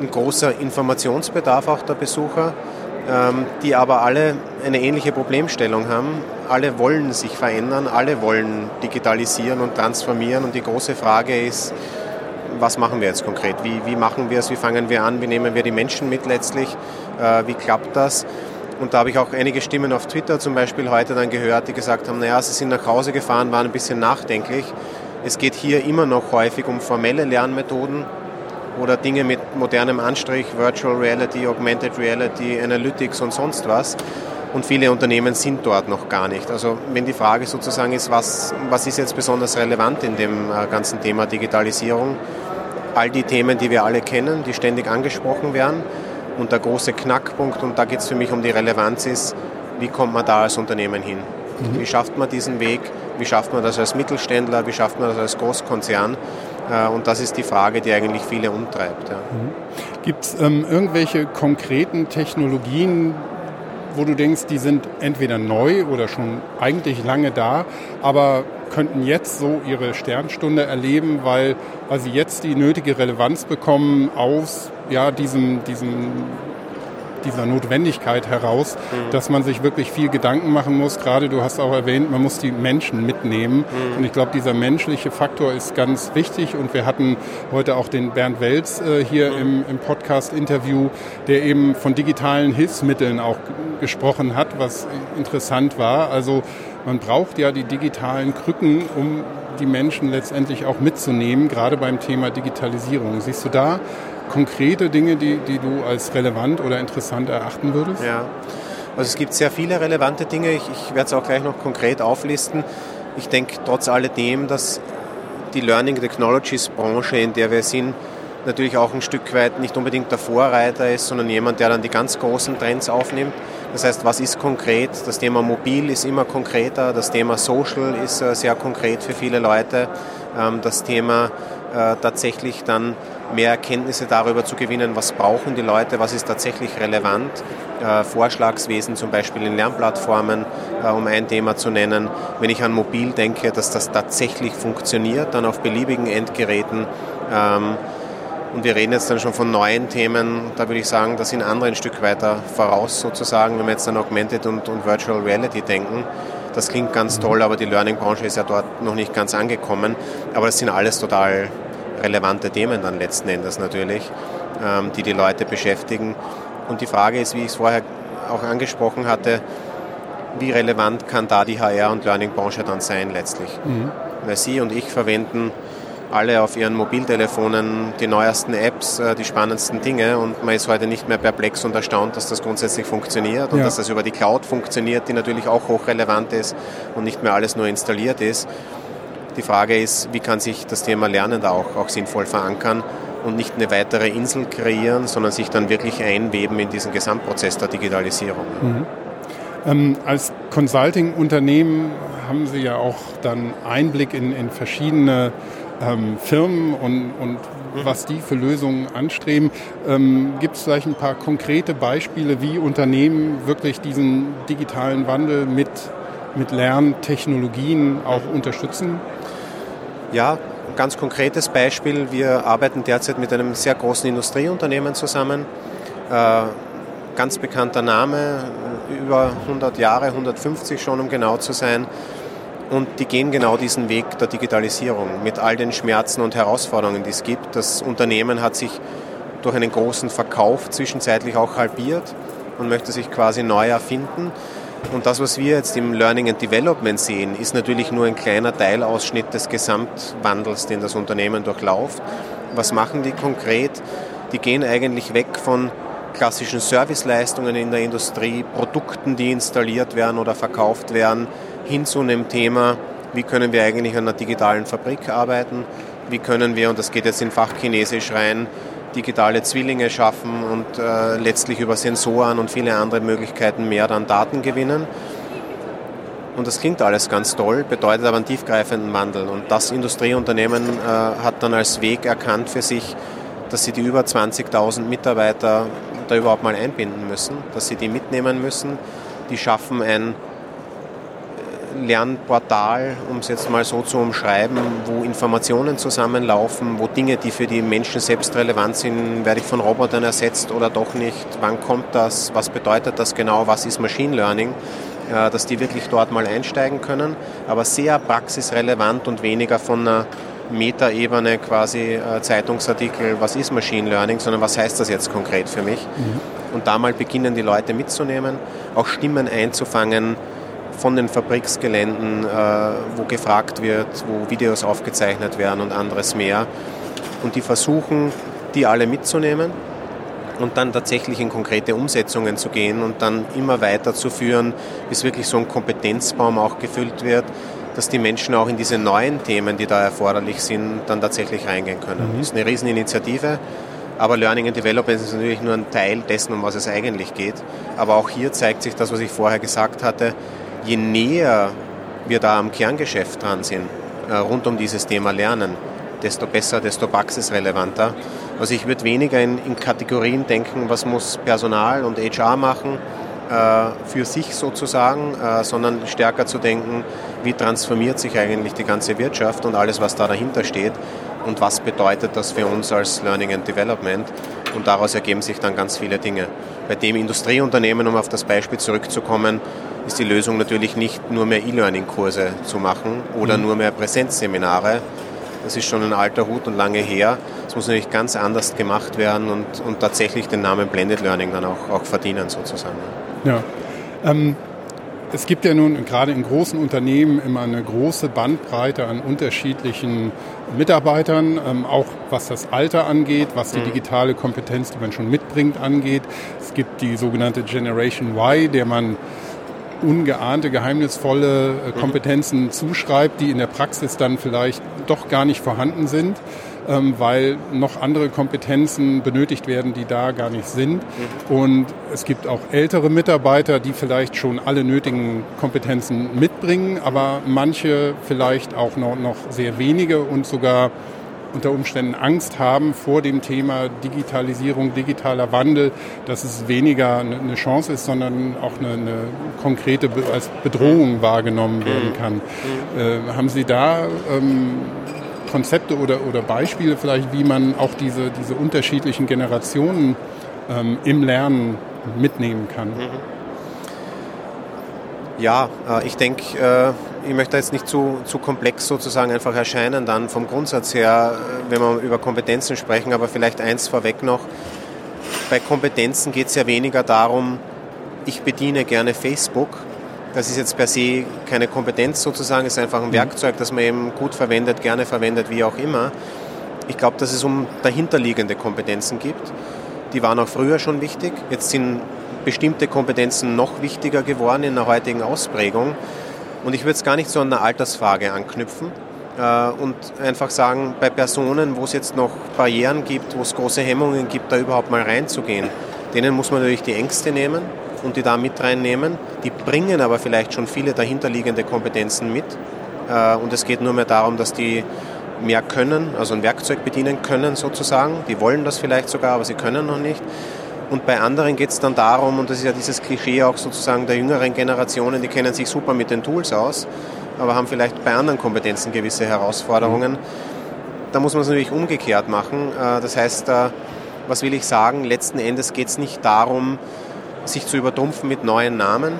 ein großer Informationsbedarf auch der Besucher, ähm, die aber alle eine ähnliche Problemstellung haben. Alle wollen sich verändern, alle wollen digitalisieren und transformieren und die große Frage ist, was machen wir jetzt konkret? Wie, wie machen wir es? Wie fangen wir an? Wie nehmen wir die Menschen mit letztlich? Äh, wie klappt das? Und da habe ich auch einige Stimmen auf Twitter zum Beispiel heute dann gehört, die gesagt haben, naja, sie sind nach Hause gefahren, waren ein bisschen nachdenklich Es geht hier immer noch häufig um formelle Lernmethoden oder Dinge mit modernem Anstrich, Virtual Reality, Augmented Reality, Analytics und sonst was. Und viele Unternehmen sind dort noch gar nicht. Also wenn die Frage sozusagen ist, was, was ist jetzt besonders relevant in dem äh, ganzen Thema Digitalisierung, all die Themen, die wir alle kennen, die ständig angesprochen werden. Und der große Knackpunkt, und da geht es für mich um die Relevanz, ist, wie kommt man da als Unternehmen hin? Mhm. Wie schafft man diesen Weg? Wie schafft man das als Mittelständler? Wie schafft man das als Großkonzern? Äh, und das ist die Frage, die eigentlich viele umtreibt. Ja. Mhm. Gibt es ähm, irgendwelche konkreten Technologien, wo du denkst, die sind entweder neu oder schon eigentlich lange da, aber könnten jetzt so ihre Sternstunde erleben, weil, weil sie jetzt die nötige Relevanz bekommen aus ja, diesem, diesem dieser Notwendigkeit heraus, mhm. dass man sich wirklich viel Gedanken machen muss. Gerade du hast auch erwähnt, man muss die Menschen mitnehmen. Mhm. Und ich glaube, dieser menschliche Faktor ist ganz wichtig. Und wir hatten heute auch den Bernd Welz äh, hier mhm. im, im Podcast-Interview, der eben von digitalen Hilfsmitteln auch gesprochen hat, was interessant war. Also man braucht ja die digitalen Krücken, um die Menschen letztendlich auch mitzunehmen, gerade beim Thema Digitalisierung. Siehst du da konkrete Dinge, die, die du als relevant oder interessant erachten würdest? Ja, also es gibt sehr viele relevante Dinge. Ich, ich werde es auch gleich noch konkret auflisten. Ich denke trotz alledem, dass die Learning Technologies Branche, in der wir sind, natürlich auch ein Stück weit nicht unbedingt der Vorreiter ist, sondern jemand, der dann die ganz großen Trends aufnimmt. Das heißt, was ist konkret? Das Thema Mobil ist immer konkreter, das Thema Social ist äh, sehr konkret für viele Leute. Ähm, das Thema äh, tatsächlich dann mehr Erkenntnisse darüber zu gewinnen, was brauchen die Leute, was ist tatsächlich relevant. Äh, Vorschlagswesen zum Beispiel in Lernplattformen, äh, um ein Thema zu nennen. Wenn ich an Mobil denke, dass das tatsächlich funktioniert, dann auf beliebigen Endgeräten. Ähm, und wir reden jetzt dann schon von neuen Themen, da würde ich sagen, da sind andere ein Stück weiter voraus sozusagen, wenn wir jetzt an Augmented und, und Virtual Reality denken. Das klingt ganz toll, aber die Learning-Branche ist ja dort noch nicht ganz angekommen. Aber das sind alles total relevante Themen dann letzten Endes natürlich, ähm, die die Leute beschäftigen. Und die Frage ist, wie ich es vorher auch angesprochen hatte, wie relevant kann da die HR- und Learning-Branche dann sein letztlich? Mhm. Weil Sie und ich verwenden alle auf ihren Mobiltelefonen die neuesten Apps, äh, die spannendsten Dinge und man ist heute nicht mehr perplex und erstaunt, dass das grundsätzlich funktioniert und ja. dass das über die Cloud funktioniert, die natürlich auch hochrelevant ist und nicht mehr alles nur installiert ist. Die Frage ist, wie kann sich das Thema Lernen da auch, auch sinnvoll verankern und nicht eine weitere Insel kreieren, sondern sich dann wirklich einweben in diesen Gesamtprozess der Digitalisierung. Mhm. Ähm, als Consulting-Unternehmen haben Sie ja auch dann Einblick in, in verschiedene ähm, Firmen und, und mhm. was die für Lösungen anstreben. Ähm, Gibt es vielleicht ein paar konkrete Beispiele, wie Unternehmen wirklich diesen digitalen Wandel mit, mit Lerntechnologien auch unterstützen? Ja, ganz konkretes Beispiel. Wir arbeiten derzeit mit einem sehr großen Industrieunternehmen zusammen. Äh, ganz bekannter Name, über 100 Jahre, 150 schon, um genau zu sein. Und die gehen genau diesen Weg der Digitalisierung mit all den Schmerzen und Herausforderungen, die es gibt. Das Unternehmen hat sich durch einen großen Verkauf zwischenzeitlich auch halbiert und möchte sich quasi neu erfinden. Und das, was wir jetzt im Learning and Development sehen, ist natürlich nur ein kleiner Teilausschnitt des Gesamtwandels, den das Unternehmen durchläuft. Was machen die konkret? Die gehen eigentlich weg von klassischen Serviceleistungen in der Industrie, Produkten, die installiert werden oder verkauft werden, hin zu einem Thema, wie können wir eigentlich an einer digitalen Fabrik arbeiten, wie können wir, und das geht jetzt in Fachchinesisch rein, digitale Zwillinge schaffen und äh, letztlich über Sensoren und viele andere Möglichkeiten mehr dann Daten gewinnen. Und das klingt alles ganz toll, bedeutet aber einen tiefgreifenden Wandel. Und das Industrieunternehmen äh, hat dann als Weg erkannt für sich, dass sie die über 20.000 Mitarbeiter da überhaupt mal einbinden müssen, dass sie die mitnehmen müssen. Die schaffen ein Lernportal, um es jetzt mal so zu umschreiben, wo Informationen zusammenlaufen, wo Dinge, die für die Menschen selbst relevant sind, werde ich von Robotern ersetzt oder doch nicht, wann kommt das, was bedeutet das genau, was ist Machine Learning, äh, dass die wirklich dort mal einsteigen können, aber sehr praxisrelevant und weniger von einer Metaebene quasi äh, Zeitungsartikel, was ist Machine Learning, sondern was heißt das jetzt konkret für mich. Mhm. Und da mal beginnen die Leute mitzunehmen, auch Stimmen einzufangen, von den Fabriksgeländen, äh, wo gefragt wird, wo Videos aufgezeichnet werden und anderes mehr. Und die versuchen, die alle mitzunehmen und dann tatsächlich in konkrete Umsetzungen zu gehen und dann immer weiter zu führen, bis wirklich so ein Kompetenzbaum auch gefüllt wird, dass die Menschen auch in diese neuen Themen, die da erforderlich sind, dann tatsächlich reingehen können. Mhm. Das ist eine Rieseninitiative, aber Learning and Development ist natürlich nur ein Teil dessen, um was es eigentlich geht. Aber auch hier zeigt sich das, was ich vorher gesagt hatte, je näher wir da am Kerngeschäft dran sind, äh, rund um dieses Thema Lernen, desto besser, desto praxisrelevanter. Also ich würde weniger in, in Kategorien denken, was muss Personal und HR machen, äh, für sich sozusagen, äh, sondern stärker zu denken, wie transformiert sich eigentlich die ganze Wirtschaft und alles, was da dahinter steht und was bedeutet das für uns als Learning and Development. Und daraus ergeben sich dann ganz viele Dinge. Bei dem Industrieunternehmen, um auf das Beispiel zurückzukommen, ist die Lösung natürlich nicht nur mehr E-Learning-Kurse zu machen oder mhm. nur mehr Präsenzseminare. Das ist schon ein alter Hut und lange her. Es muss natürlich ganz anders gemacht werden und, und tatsächlich den Namen Blended Learning dann auch, auch verdienen sozusagen. Ja. Ähm, es gibt ja nun gerade in großen Unternehmen immer eine große Bandbreite an unterschiedlichen Mitarbeitern, ähm, auch was das Alter angeht, was die mhm. digitale Kompetenz, die man schon mitbringt, angeht. Es gibt die sogenannte Generation Y, der man ungeahnte, geheimnisvolle äh, mhm. Kompetenzen zuschreibt, die in der Praxis dann vielleicht doch gar nicht vorhanden sind. Ähm, weil noch andere Kompetenzen benötigt werden, die da gar nicht sind. Mhm. Und es gibt auch ältere Mitarbeiter, die vielleicht schon alle nötigen Kompetenzen mitbringen, aber manche vielleicht auch noch, noch sehr wenige und sogar unter Umständen Angst haben vor dem Thema Digitalisierung, digitaler Wandel, dass es weniger eine Chance ist, sondern auch eine, eine konkrete als Bedrohung wahrgenommen werden mhm. kann. Mhm. Äh, haben Sie da ähm, Konzepte oder, oder Beispiele vielleicht, wie man auch diese, diese unterschiedlichen Generationen ähm, im Lernen mitnehmen kann? Mhm. Ja, äh, ich denke, äh, ich möchte jetzt nicht zu, zu komplex sozusagen einfach erscheinen dann vom Grundsatz her, äh, wenn wir über Kompetenzen sprechen, aber vielleicht eins vorweg noch. Bei Kompetenzen geht es ja weniger darum, ich bediene gerne Facebook, das ist jetzt per se keine Kompetenz sozusagen, es ist einfach ein mhm. Werkzeug, das man eben gut verwendet, gerne verwendet, wie auch immer. Ich glaube, dass es um dahinterliegende Kompetenzen gibt. Die waren auch früher schon wichtig. Jetzt sind bestimmte Kompetenzen noch wichtiger geworden in der heutigen Ausprägung. Und ich würde es gar nicht so an einer Altersfrage anknüpfen äh, und einfach sagen, bei Personen, wo es jetzt noch Barrieren gibt, wo es große Hemmungen gibt, da überhaupt mal reinzugehen, denen muss man natürlich die Ängste nehmen und die da mit reinnehmen. Die bringen aber vielleicht schon viele dahinterliegende Kompetenzen mit. Äh, und es geht nur mehr darum, dass die mehr können, also ein Werkzeug bedienen können sozusagen. Die wollen das vielleicht sogar, aber sie können noch nicht. Und bei anderen geht es dann darum, und das ist ja dieses Klischee auch sozusagen der jüngeren Generationen, die kennen sich super mit den Tools aus, aber haben vielleicht bei anderen Kompetenzen gewisse Herausforderungen. Da muss man es natürlich umgekehrt machen. Äh, das heißt, äh, was will ich sagen? Letzten Endes geht es nicht darum, sich zu übertrumpfen mit neuen Namen.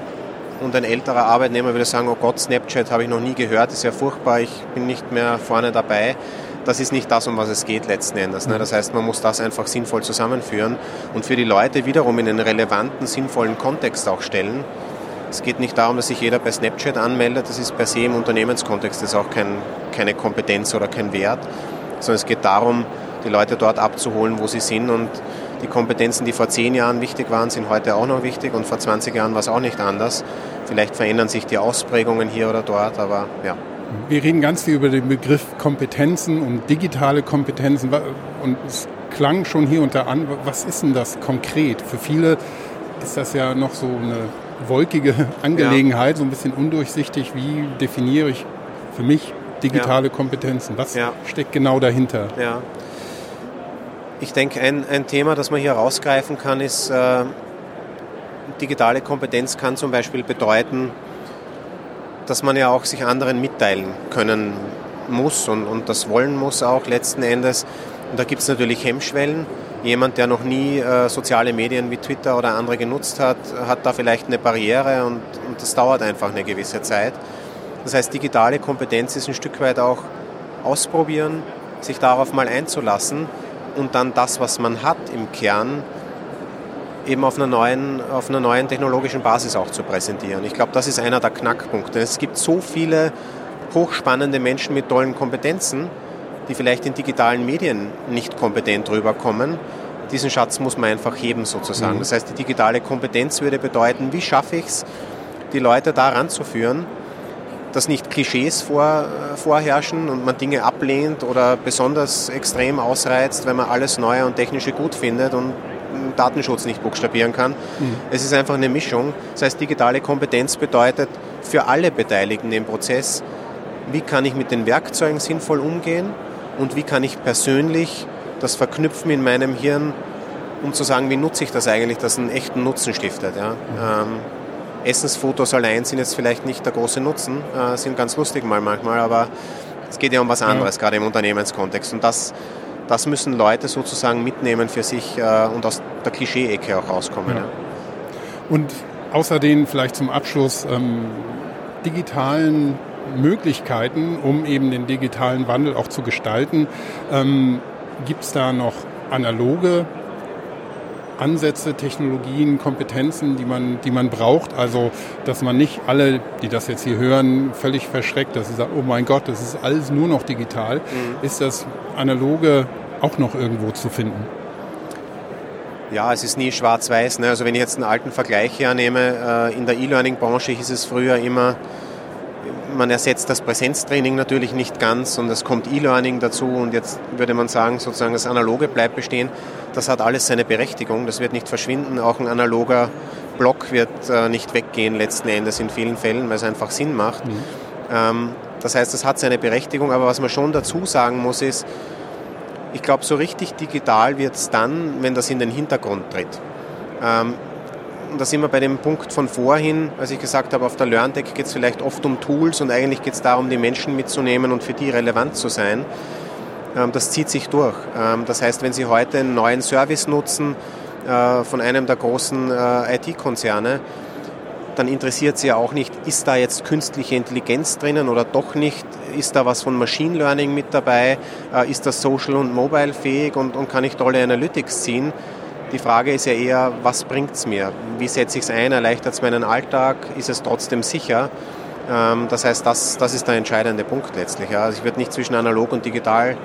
Und ein älterer Arbeitnehmer würde sagen, oh Gott, Snapchat habe ich noch nie gehört, ist ja furchtbar, ich bin nicht mehr vorne dabei. Das ist nicht das, um was es geht letzten Endes. Ne? Das heißt, man muss das einfach sinnvoll zusammenführen und für die Leute wiederum in einen relevanten, sinnvollen Kontext auch stellen. Es geht nicht darum, dass sich jeder bei Snapchat anmeldet, das ist per se im Unternehmenskontext das ist auch kein, keine Kompetenz oder kein Wert, sondern es geht darum, die Leute dort abzuholen, wo sie sind und die Kompetenzen, die vor zehn Jahren wichtig waren, sind heute auch noch wichtig und vor 20 Jahren war es auch nicht anders. Vielleicht verändern sich die Ausprägungen hier oder dort, aber ja. Wir reden ganz viel über den Begriff Kompetenzen und digitale Kompetenzen und es klang schon hier und da an. Was ist denn das konkret? Für viele ist das ja noch so eine wolkige Angelegenheit, ja. so ein bisschen undurchsichtig. Wie definiere ich für mich digitale ja. Kompetenzen? Was ja. steckt genau dahinter? Ja. Ich denke, ein, ein Thema, das man hier rausgreifen kann, ist, äh, digitale Kompetenz kann zum Beispiel bedeuten, dass man ja auch sich anderen mitteilen können muss und, und das wollen muss auch letzten Endes. Und da gibt es natürlich Hemmschwellen. Jemand, der noch nie äh, soziale Medien wie Twitter oder andere genutzt hat, hat da vielleicht eine Barriere und, und das dauert einfach eine gewisse Zeit. Das heißt, digitale Kompetenz ist ein Stück weit auch ausprobieren, sich darauf mal einzulassen und dann das, was man hat im Kern, eben auf einer neuen, auf einer neuen technologischen Basis auch zu präsentieren. Ich glaube, das ist einer der Knackpunkte. Es gibt so viele hochspannende Menschen mit tollen Kompetenzen, die vielleicht in digitalen Medien nicht kompetent rüberkommen. Diesen Schatz muss man einfach heben sozusagen. Mhm. Das heißt, die digitale Kompetenz würde bedeuten, wie schaffe ich es, die Leute da ranzuführen, dass nicht Klischees vor, äh, vorherrschen und man Dinge ablehnt oder besonders extrem ausreizt, wenn man alles Neue und Technische gut findet und Datenschutz nicht buchstabieren kann. Mhm. Es ist einfach eine Mischung. Das heißt, digitale Kompetenz bedeutet für alle Beteiligten im Prozess, wie kann ich mit den Werkzeugen sinnvoll umgehen und wie kann ich persönlich das verknüpfen in meinem Hirn, um zu sagen, wie nutze ich das eigentlich, dass einen echten Nutzen stiftet. Ja? Mhm. Ähm, Essensfotos allein sind jetzt vielleicht nicht der große Nutzen, äh, sind ganz lustig mal manchmal, aber es geht ja um was anderes, ja. gerade im Unternehmenskontext. Und das, das müssen Leute sozusagen mitnehmen für sich äh, und aus der Klischee-Ecke auch rauskommen. Ja. Ja. Und außerdem vielleicht zum Abschluss ähm, digitalen Möglichkeiten, um eben den digitalen Wandel auch zu gestalten. Ähm, Gibt es da noch analoge Ansätze, Technologien, Kompetenzen, die man, die man braucht. Also, dass man nicht alle, die das jetzt hier hören, völlig verschreckt, dass sie sagen, oh mein Gott, das ist alles nur noch digital. Mhm. Ist das Analoge auch noch irgendwo zu finden? Ja, es ist nie schwarz-weiß. Ne? Also wenn ich jetzt einen alten Vergleich hernehme, äh, in der E-Learning-Branche hieß es früher immer, man ersetzt das Präsenztraining natürlich nicht ganz und es kommt E-Learning dazu und jetzt würde man sagen, sozusagen das Analoge bleibt bestehen. Das hat alles seine Berechtigung, das wird nicht verschwinden. Auch ein analoger Block wird äh, nicht weggehen letzten Endes in vielen Fällen, weil es einfach Sinn macht. Mhm. Ähm, das heißt, es hat seine Berechtigung, aber was man schon dazu sagen muss ist, ich glaube, so richtig digital wird es dann, wenn das in den Hintergrund tritt. Ähm, und da sind wir bei dem Punkt von vorhin, als ich gesagt habe, auf der LearnTech geht es vielleicht oft um Tools und eigentlich geht es darum, die Menschen mitzunehmen und für die relevant zu sein. Ähm, das zieht sich durch. Ähm, das heißt, wenn Sie heute einen neuen Service nutzen äh, von einem der großen äh, IT-Konzerne, dann interessiert Sie ja auch nicht, ist da jetzt künstliche Intelligenz drinnen oder doch nicht? Ist da was von Machine Learning mit dabei? Äh, ist das social und mobile fähig und, und kann ich tolle Analytics ziehen? Die Frage ist ja eher, was bringt es mir? Wie setze ich es ein? Erleichtert es meinen Alltag? Ist es trotzdem sicher? Ähm, das heißt, das, das ist der entscheidende Punkt letztlich. Also ich würde nicht zwischen analog und digital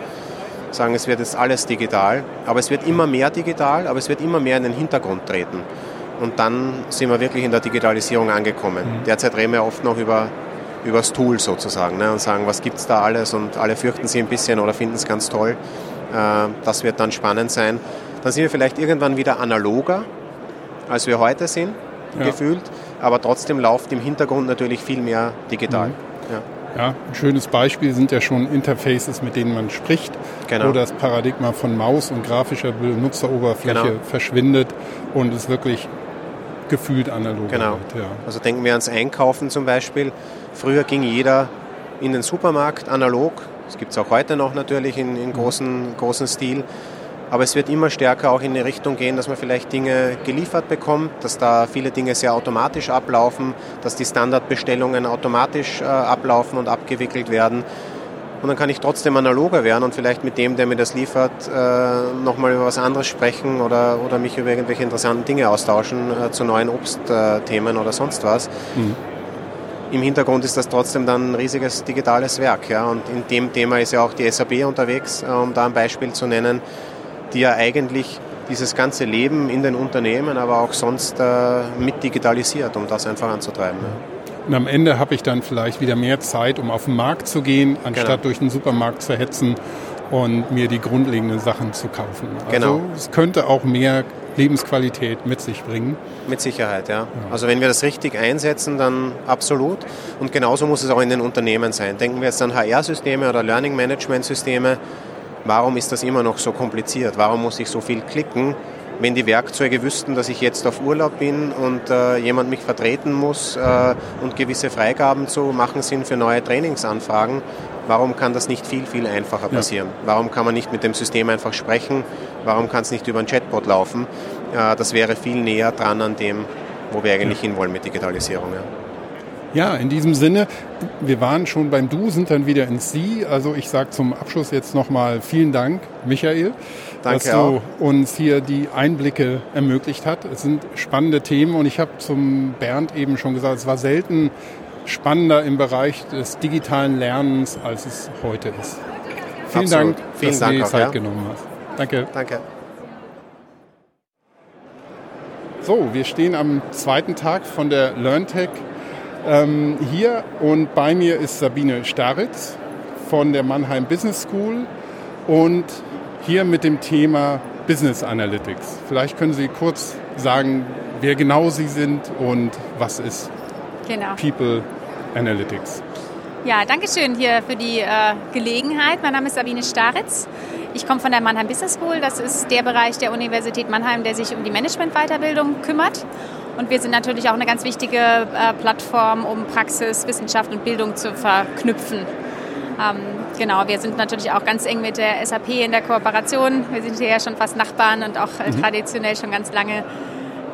sagen, es wird jetzt alles digital, aber es wird immer mehr digital, aber es wird immer mehr in den Hintergrund treten. Und dann sind wir wirklich in der Digitalisierung angekommen. Mhm. Derzeit reden wir oft noch über, über das Tool sozusagen ne, und sagen, was gibt es da alles und alle fürchten sich ein bisschen oder finden es ganz toll. Äh, das wird dann spannend sein. Dann sind wir vielleicht irgendwann wieder analoger, als wir heute sind, ja. gefühlt, aber trotzdem läuft im Hintergrund natürlich viel mehr digital. Mhm. Ja. Ja, ein schönes Beispiel sind ja schon Interfaces, mit denen man spricht, genau. wo das Paradigma von Maus und grafischer Benutzeroberfläche genau. verschwindet und es wirklich gefühlt analog genau. wird. Ja. Also denken wir ans Einkaufen zum Beispiel. Früher ging jeder in den Supermarkt analog. Das gibt es auch heute noch natürlich in, in großen, großen Stil. Aber es wird immer stärker auch in die Richtung gehen, dass man vielleicht Dinge geliefert bekommt, dass da viele Dinge sehr automatisch ablaufen, dass die Standardbestellungen automatisch äh, ablaufen und abgewickelt werden. Und dann kann ich trotzdem analoger werden und vielleicht mit dem, der mir das liefert, äh, nochmal über was anderes sprechen oder, oder mich über irgendwelche interessanten Dinge austauschen äh, zu neuen Obstthemen oder sonst was. Mhm. Im Hintergrund ist das trotzdem dann ein riesiges digitales Werk. Ja? Und in dem Thema ist ja auch die SAP unterwegs, äh, um da ein Beispiel zu nennen die ja eigentlich dieses ganze Leben in den Unternehmen, aber auch sonst äh, mit digitalisiert, um das einfach anzutreiben. Und am Ende habe ich dann vielleicht wieder mehr Zeit, um auf den Markt zu gehen, anstatt genau. durch den Supermarkt zu hetzen und mir die grundlegenden Sachen zu kaufen. Also genau. es könnte auch mehr Lebensqualität mit sich bringen. Mit Sicherheit, ja. ja. Also wenn wir das richtig einsetzen, dann absolut. Und genauso muss es auch in den Unternehmen sein. Denken wir jetzt an HR-Systeme oder Learning Management-Systeme warum ist das immer noch so kompliziert? Warum muss ich so viel klicken? Wenn die Werkzeuge wüssten, dass ich jetzt auf Urlaub bin und äh, jemand mich vertreten muss äh, und gewisse Freigaben zu machen sind für neue Trainingsanfragen, warum kann das nicht viel, viel einfacher passieren? Ja. Warum kann man nicht mit dem System einfach sprechen? Warum kann es nicht über ein Chatbot laufen? Äh, das wäre viel näher dran an dem, wo wir eigentlich ja. hinwollen mit Digitalisierung. Ja. Ja, in diesem Sinne, wir waren schon beim Du, sind dann wieder ins Sie. Also ich sage zum Abschluss jetzt nochmal vielen Dank, Michael, Danke dass du auch. uns hier die Einblicke ermöglicht hast. Es sind spannende Themen und ich habe zum Bernd eben schon gesagt, es war selten spannender im Bereich des digitalen Lernens, als es heute ist. Vielen Absolut. Dank, Vielen dass Dank du dir die Zeit ja. genommen hast. Danke. Danke. So, wir stehen am zweiten Tag von der LearnTech ähm, hier und bei mir ist Sabine Staritz von der Mannheim Business School und hier mit dem Thema Business Analytics. Vielleicht können Sie kurz sagen, wer genau Sie sind und was ist Genau. People Analytics. Ja, danke schön hier für die äh, Gelegenheit. Mein Name ist Sabine Staritz. Ich komme von der Mannheim Business School. Das ist der Bereich der Universität Mannheim, der sich um die Management-Weiterbildung kümmert. Und wir sind natürlich auch eine ganz wichtige äh, Plattform, um Praxis, Wissenschaft und Bildung zu verknüpfen. Ähm, genau, wir sind natürlich auch ganz eng mit der SAP in der Kooperation. Wir sind hier ja schon fast Nachbarn und auch äh, traditionell schon ganz lange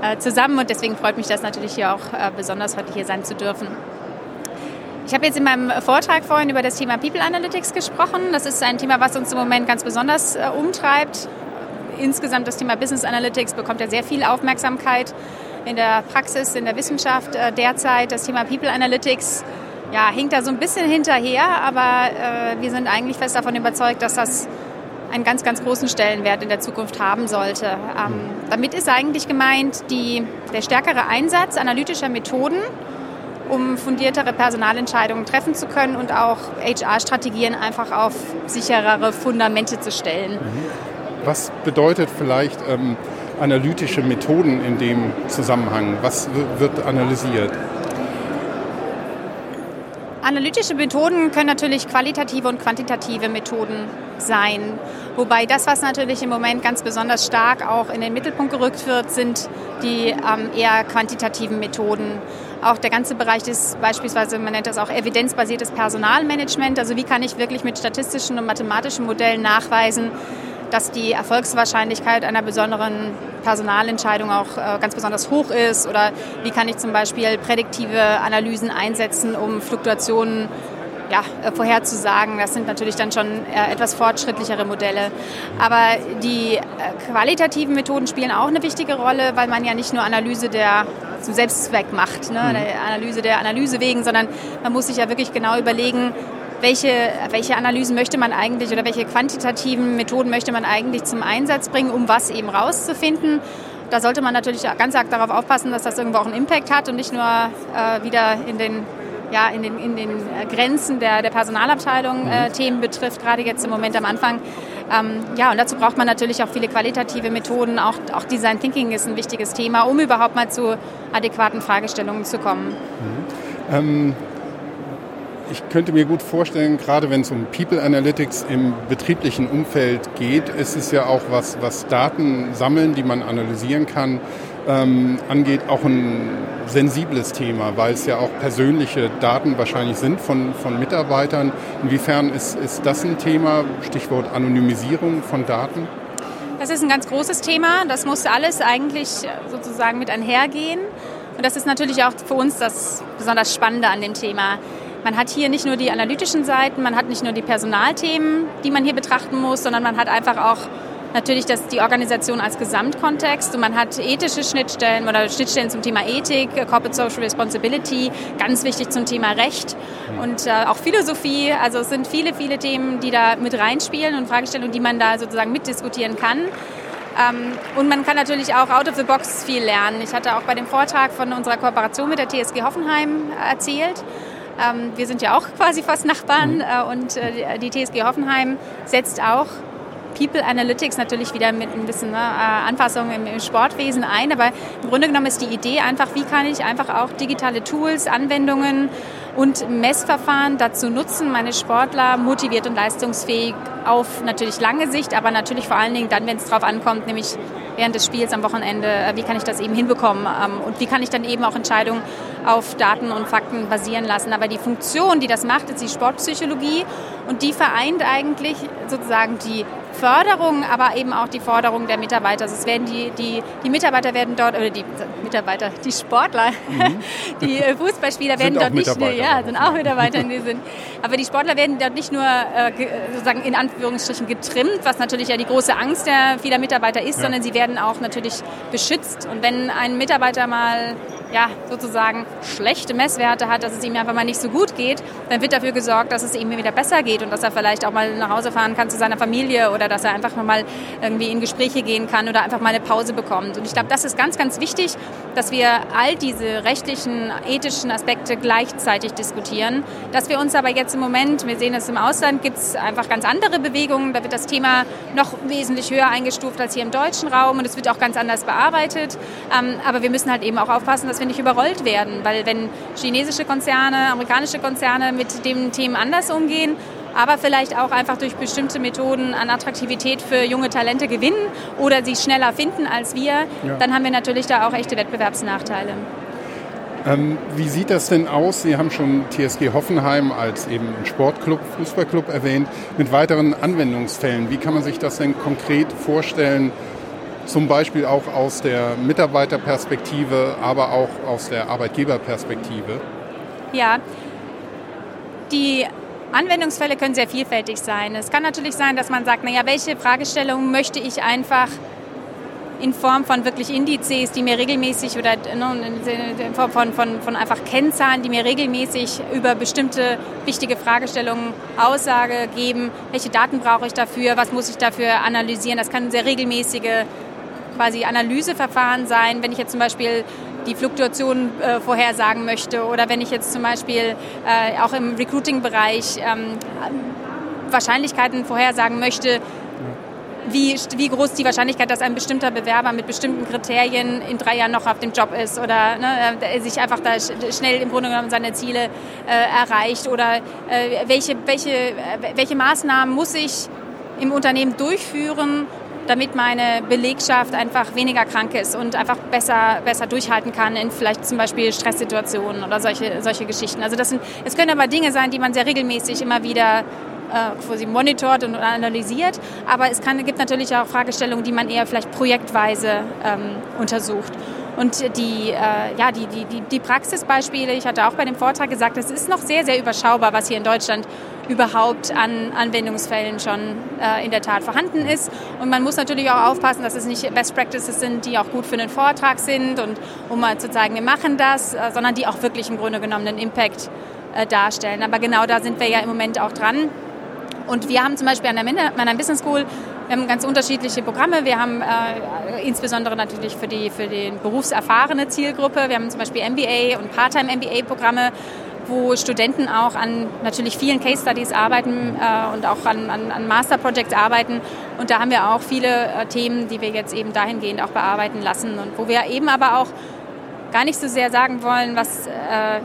äh, zusammen. Und deswegen freut mich das natürlich hier auch äh, besonders, heute hier sein zu dürfen. Ich habe jetzt in meinem Vortrag vorhin über das Thema People Analytics gesprochen. Das ist ein Thema, was uns im Moment ganz besonders äh, umtreibt. Insgesamt das Thema Business Analytics bekommt ja sehr viel Aufmerksamkeit in der Praxis, in der Wissenschaft äh, derzeit. Das Thema People Analytics ja, hinkt da so ein bisschen hinterher, aber äh, wir sind eigentlich fest davon überzeugt, dass das einen ganz, ganz großen Stellenwert in der Zukunft haben sollte. Ähm, damit ist eigentlich gemeint die, der stärkere Einsatz analytischer Methoden, um fundiertere Personalentscheidungen treffen zu können und auch HR-Strategien einfach auf sicherere Fundamente zu stellen. Was bedeutet vielleicht ähm, analytische Methoden in dem Zusammenhang? Was wird analysiert? Analytische Methoden können natürlich qualitative und quantitative Methoden sein. Wobei das, was natürlich im Moment ganz besonders stark auch in den Mittelpunkt gerückt wird, sind die ähm, eher quantitativen Methoden. Auch der ganze Bereich ist beispielsweise, man nennt das auch evidenzbasiertes Personalmanagement. Also wie kann ich wirklich mit statistischen und mathematischen Modellen nachweisen, dass die Erfolgswahrscheinlichkeit einer besonderen Personalentscheidung auch äh, ganz besonders hoch ist? Oder wie kann ich zum Beispiel prädiktive Analysen einsetzen, um Fluktuationen ja, äh, vorherzusagen. Das sind natürlich dann schon äh, etwas fortschrittlichere Modelle. Aber die qualitativen Methoden spielen auch eine wichtige Rolle, weil man ja nicht nur Analyse der zum Selbstzweck macht, ne? der Analyse der Analyse wegen, sondern man muss sich ja wirklich genau überlegen, welche, welche Analysen möchte man eigentlich oder welche quantitativen Methoden möchte man eigentlich zum Einsatz bringen, um was eben rauszufinden. Da sollte man natürlich ganz arg darauf aufpassen, dass das irgendwo auch einen Impact hat und nicht nur äh, wieder in den, ja, in den, in den Grenzen der, der Personalabteilung äh, Themen betrifft, gerade jetzt im Moment am Anfang. Ähm, ja, und dazu braucht man natürlich auch viele qualitative Methoden. Auch, auch Design Thinking ist ein wichtiges Thema, um überhaupt mal zu adäquaten Fragestellungen zu kommen. Ähm, ich könnte mir gut vorstellen, gerade wenn es um People Analytics im betrieblichen Umfeld geht, ist es ja auch was, was Daten sammeln, die man analysieren kann, ähm, angeht, auch ein sensibles Thema, weil es ja auch persönliche Daten wahrscheinlich sind von, von Mitarbeitern. Inwiefern ist, ist das ein Thema? Stichwort Anonymisierung von Daten? Das ist ein ganz großes Thema. Das muss alles eigentlich sozusagen mit einhergehen. Und das ist natürlich auch für uns das besonders Spannende an dem Thema. Man hat hier nicht nur die analytischen Seiten, man hat nicht nur die Personalthemen, die man hier betrachten muss, sondern man hat einfach auch natürlich das, die Organisation als Gesamtkontext und man hat ethische Schnittstellen oder Schnittstellen zum Thema Ethik, Corporate Social Responsibility, ganz wichtig zum Thema Recht und äh, auch Philosophie. Also es sind viele, viele Themen, die da mit reinspielen und Fragestellungen, die man da sozusagen mitdiskutieren kann. Ähm, und man kann natürlich auch out of the box viel lernen. Ich hatte auch bei dem Vortrag von unserer Kooperation mit der TSG Hoffenheim erzählt. Ähm, wir sind ja auch quasi fast Nachbarn äh, und äh, die TSG Hoffenheim setzt auch People Analytics natürlich wieder mit ein bisschen ne, Anpassung im, im, Sportwesen ein. Aber im Grunde genommen ist die Idee einfach, wie kann ich einfach auch digitale Tools, Anwendungen und Messverfahren dazu nutzen, meine Sportler motiviert und leistungsfähig auf natürlich lange Sicht, aber natürlich vor allen Dingen dann, wenn es drauf ankommt, nämlich während des Spiels am Wochenende, wie kann ich das eben hinbekommen und wie kann ich dann eben auch Entscheidungen auf Daten und Fakten basieren lassen. Aber die Funktion, die das macht, ist die Sportpsychologie und die vereint eigentlich sozusagen die Förderung, aber eben auch die Forderung der Mitarbeiter. Also es werden die, die, die Mitarbeiter werden dort, oder die Mitarbeiter, die Sportler, mhm. die äh, Fußballspieler werden dort nicht nur, ja, sind auch Mitarbeiter in dem Sinn. Aber die Sportler werden dort nicht nur äh, sozusagen in Anführungsstrichen getrimmt, was natürlich ja die große Angst der vieler Mitarbeiter ist, ja. sondern sie werden auch natürlich beschützt. Und wenn ein Mitarbeiter mal ja, sozusagen schlechte Messwerte hat, dass es ihm einfach mal nicht so gut geht, dann wird dafür gesorgt, dass es ihm wieder besser geht und dass er vielleicht auch mal nach Hause fahren kann zu seiner Familie oder dass er einfach mal irgendwie in Gespräche gehen kann oder einfach mal eine Pause bekommt. Und ich glaube, das ist ganz, ganz wichtig, dass wir all diese rechtlichen, ethischen Aspekte gleichzeitig diskutieren. Dass wir uns aber jetzt im Moment, wir sehen es im Ausland, gibt es einfach ganz andere Bewegungen. Da wird das Thema noch wesentlich höher eingestuft als hier im deutschen Raum und es wird auch ganz anders bearbeitet. Ähm, aber wir müssen halt eben auch aufpassen, dass wir nicht überrollt werden, weil wenn chinesische Konzerne, amerikanische Konzerne mit den Themen anders umgehen, aber vielleicht auch einfach durch bestimmte Methoden an Attraktivität für junge Talente gewinnen oder sie schneller finden als wir, ja. dann haben wir natürlich da auch echte Wettbewerbsnachteile. Ähm, wie sieht das denn aus? Sie haben schon TSG Hoffenheim als eben Sportclub, Fußballclub erwähnt, mit weiteren Anwendungsfällen. Wie kann man sich das denn konkret vorstellen? Zum Beispiel auch aus der Mitarbeiterperspektive, aber auch aus der Arbeitgeberperspektive? Ja, die Anwendungsfälle können sehr vielfältig sein. Es kann natürlich sein, dass man sagt, naja, welche Fragestellungen möchte ich einfach in Form von wirklich Indizes, die mir regelmäßig oder ne, in Form von, von, von einfach Kennzahlen, die mir regelmäßig über bestimmte wichtige Fragestellungen Aussage geben. Welche Daten brauche ich dafür? Was muss ich dafür analysieren? Das kann sehr regelmäßige quasi Analyseverfahren sein. Wenn ich jetzt zum Beispiel die Fluktuation äh, vorhersagen möchte oder wenn ich jetzt zum Beispiel äh, auch im Recruiting-Bereich ähm, Wahrscheinlichkeiten vorhersagen möchte, wie, wie groß die Wahrscheinlichkeit, dass ein bestimmter Bewerber mit bestimmten Kriterien in drei Jahren noch auf dem Job ist oder ne, sich einfach da schnell im Grunde genommen seine Ziele äh, erreicht oder äh, welche, welche, äh, welche Maßnahmen muss ich im Unternehmen durchführen, damit meine Belegschaft einfach weniger krank ist und einfach besser, besser durchhalten kann in vielleicht zum Beispiel Stresssituationen oder solche, solche Geschichten. Also das sind, es können aber Dinge sein, die man sehr regelmäßig immer wieder äh, quasi monitort und analysiert. Aber es kann, gibt natürlich auch Fragestellungen, die man eher vielleicht projektweise ähm, untersucht. Und die, äh, ja, die, die, die, die Praxisbeispiele, ich hatte auch bei dem Vortrag gesagt, es ist noch sehr, sehr überschaubar, was hier in Deutschland überhaupt an Anwendungsfällen schon äh, in der Tat vorhanden ist. Und man muss natürlich auch aufpassen, dass es nicht Best Practices sind, die auch gut für einen Vortrag sind und um mal zu zeigen, wir machen das, äh, sondern die auch wirklich im Grunde genommen einen Impact äh, darstellen. Aber genau da sind wir ja im Moment auch dran. Und wir haben zum Beispiel an der, meiner Business School wir haben ganz unterschiedliche Programme. Wir haben äh, insbesondere natürlich für die für die berufserfahrene Zielgruppe. Wir haben zum Beispiel MBA und Part-Time MBA-Programme, wo Studenten auch an natürlich vielen Case Studies arbeiten äh, und auch an, an, an Master Projects arbeiten. Und da haben wir auch viele äh, Themen, die wir jetzt eben dahingehend auch bearbeiten lassen und wo wir eben aber auch gar nicht so sehr sagen wollen, was äh,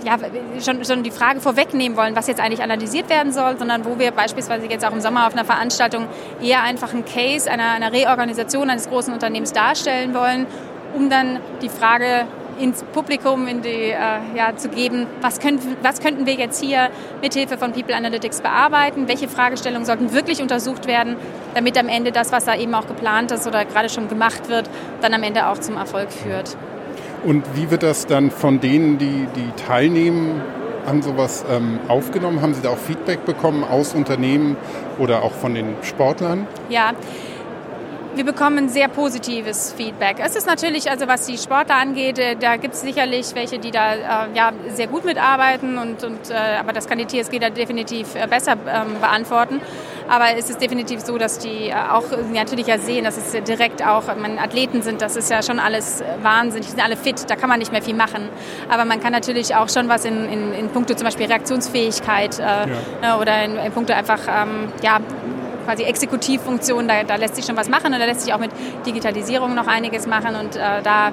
ja, schon, schon die Frage vorwegnehmen wollen, was jetzt eigentlich analysiert werden soll, sondern wo wir beispielsweise jetzt auch im Sommer auf einer Veranstaltung eher einfach einen Case einer, einer Reorganisation eines großen Unternehmens darstellen wollen, um dann die Frage ins Publikum in die, äh, ja, zu geben, was, können, was könnten wir jetzt hier mithilfe von People Analytics bearbeiten, welche Fragestellungen sollten wirklich untersucht werden, damit am Ende das, was da eben auch geplant ist oder gerade schon gemacht wird, dann am Ende auch zum Erfolg führt. Und wie wird das dann von denen, die, die teilnehmen, an sowas ähm, aufgenommen? Haben Sie da auch Feedback bekommen aus Unternehmen oder auch von den Sportlern? Ja, wir bekommen sehr positives Feedback. Es ist natürlich, also was die Sportler angeht, äh, da gibt es sicherlich welche, die da äh, ja, sehr gut mitarbeiten, und, und, äh, aber das kann die TSG da definitiv besser ähm, beantworten. Aber es ist definitiv so, dass die auch natürlich ja sehen, dass es direkt auch meine, Athleten sind. Das ist ja schon alles Wahnsinn. Die sind alle fit, da kann man nicht mehr viel machen. Aber man kann natürlich auch schon was in, in, in puncto zum Beispiel Reaktionsfähigkeit äh, ja. Ne, oder in, in puncto einfach ähm, ja, quasi Exekutivfunktion, da, da, lässt sich schon was machen und da lässt sich auch mit Digitalisierung noch einiges machen und äh, da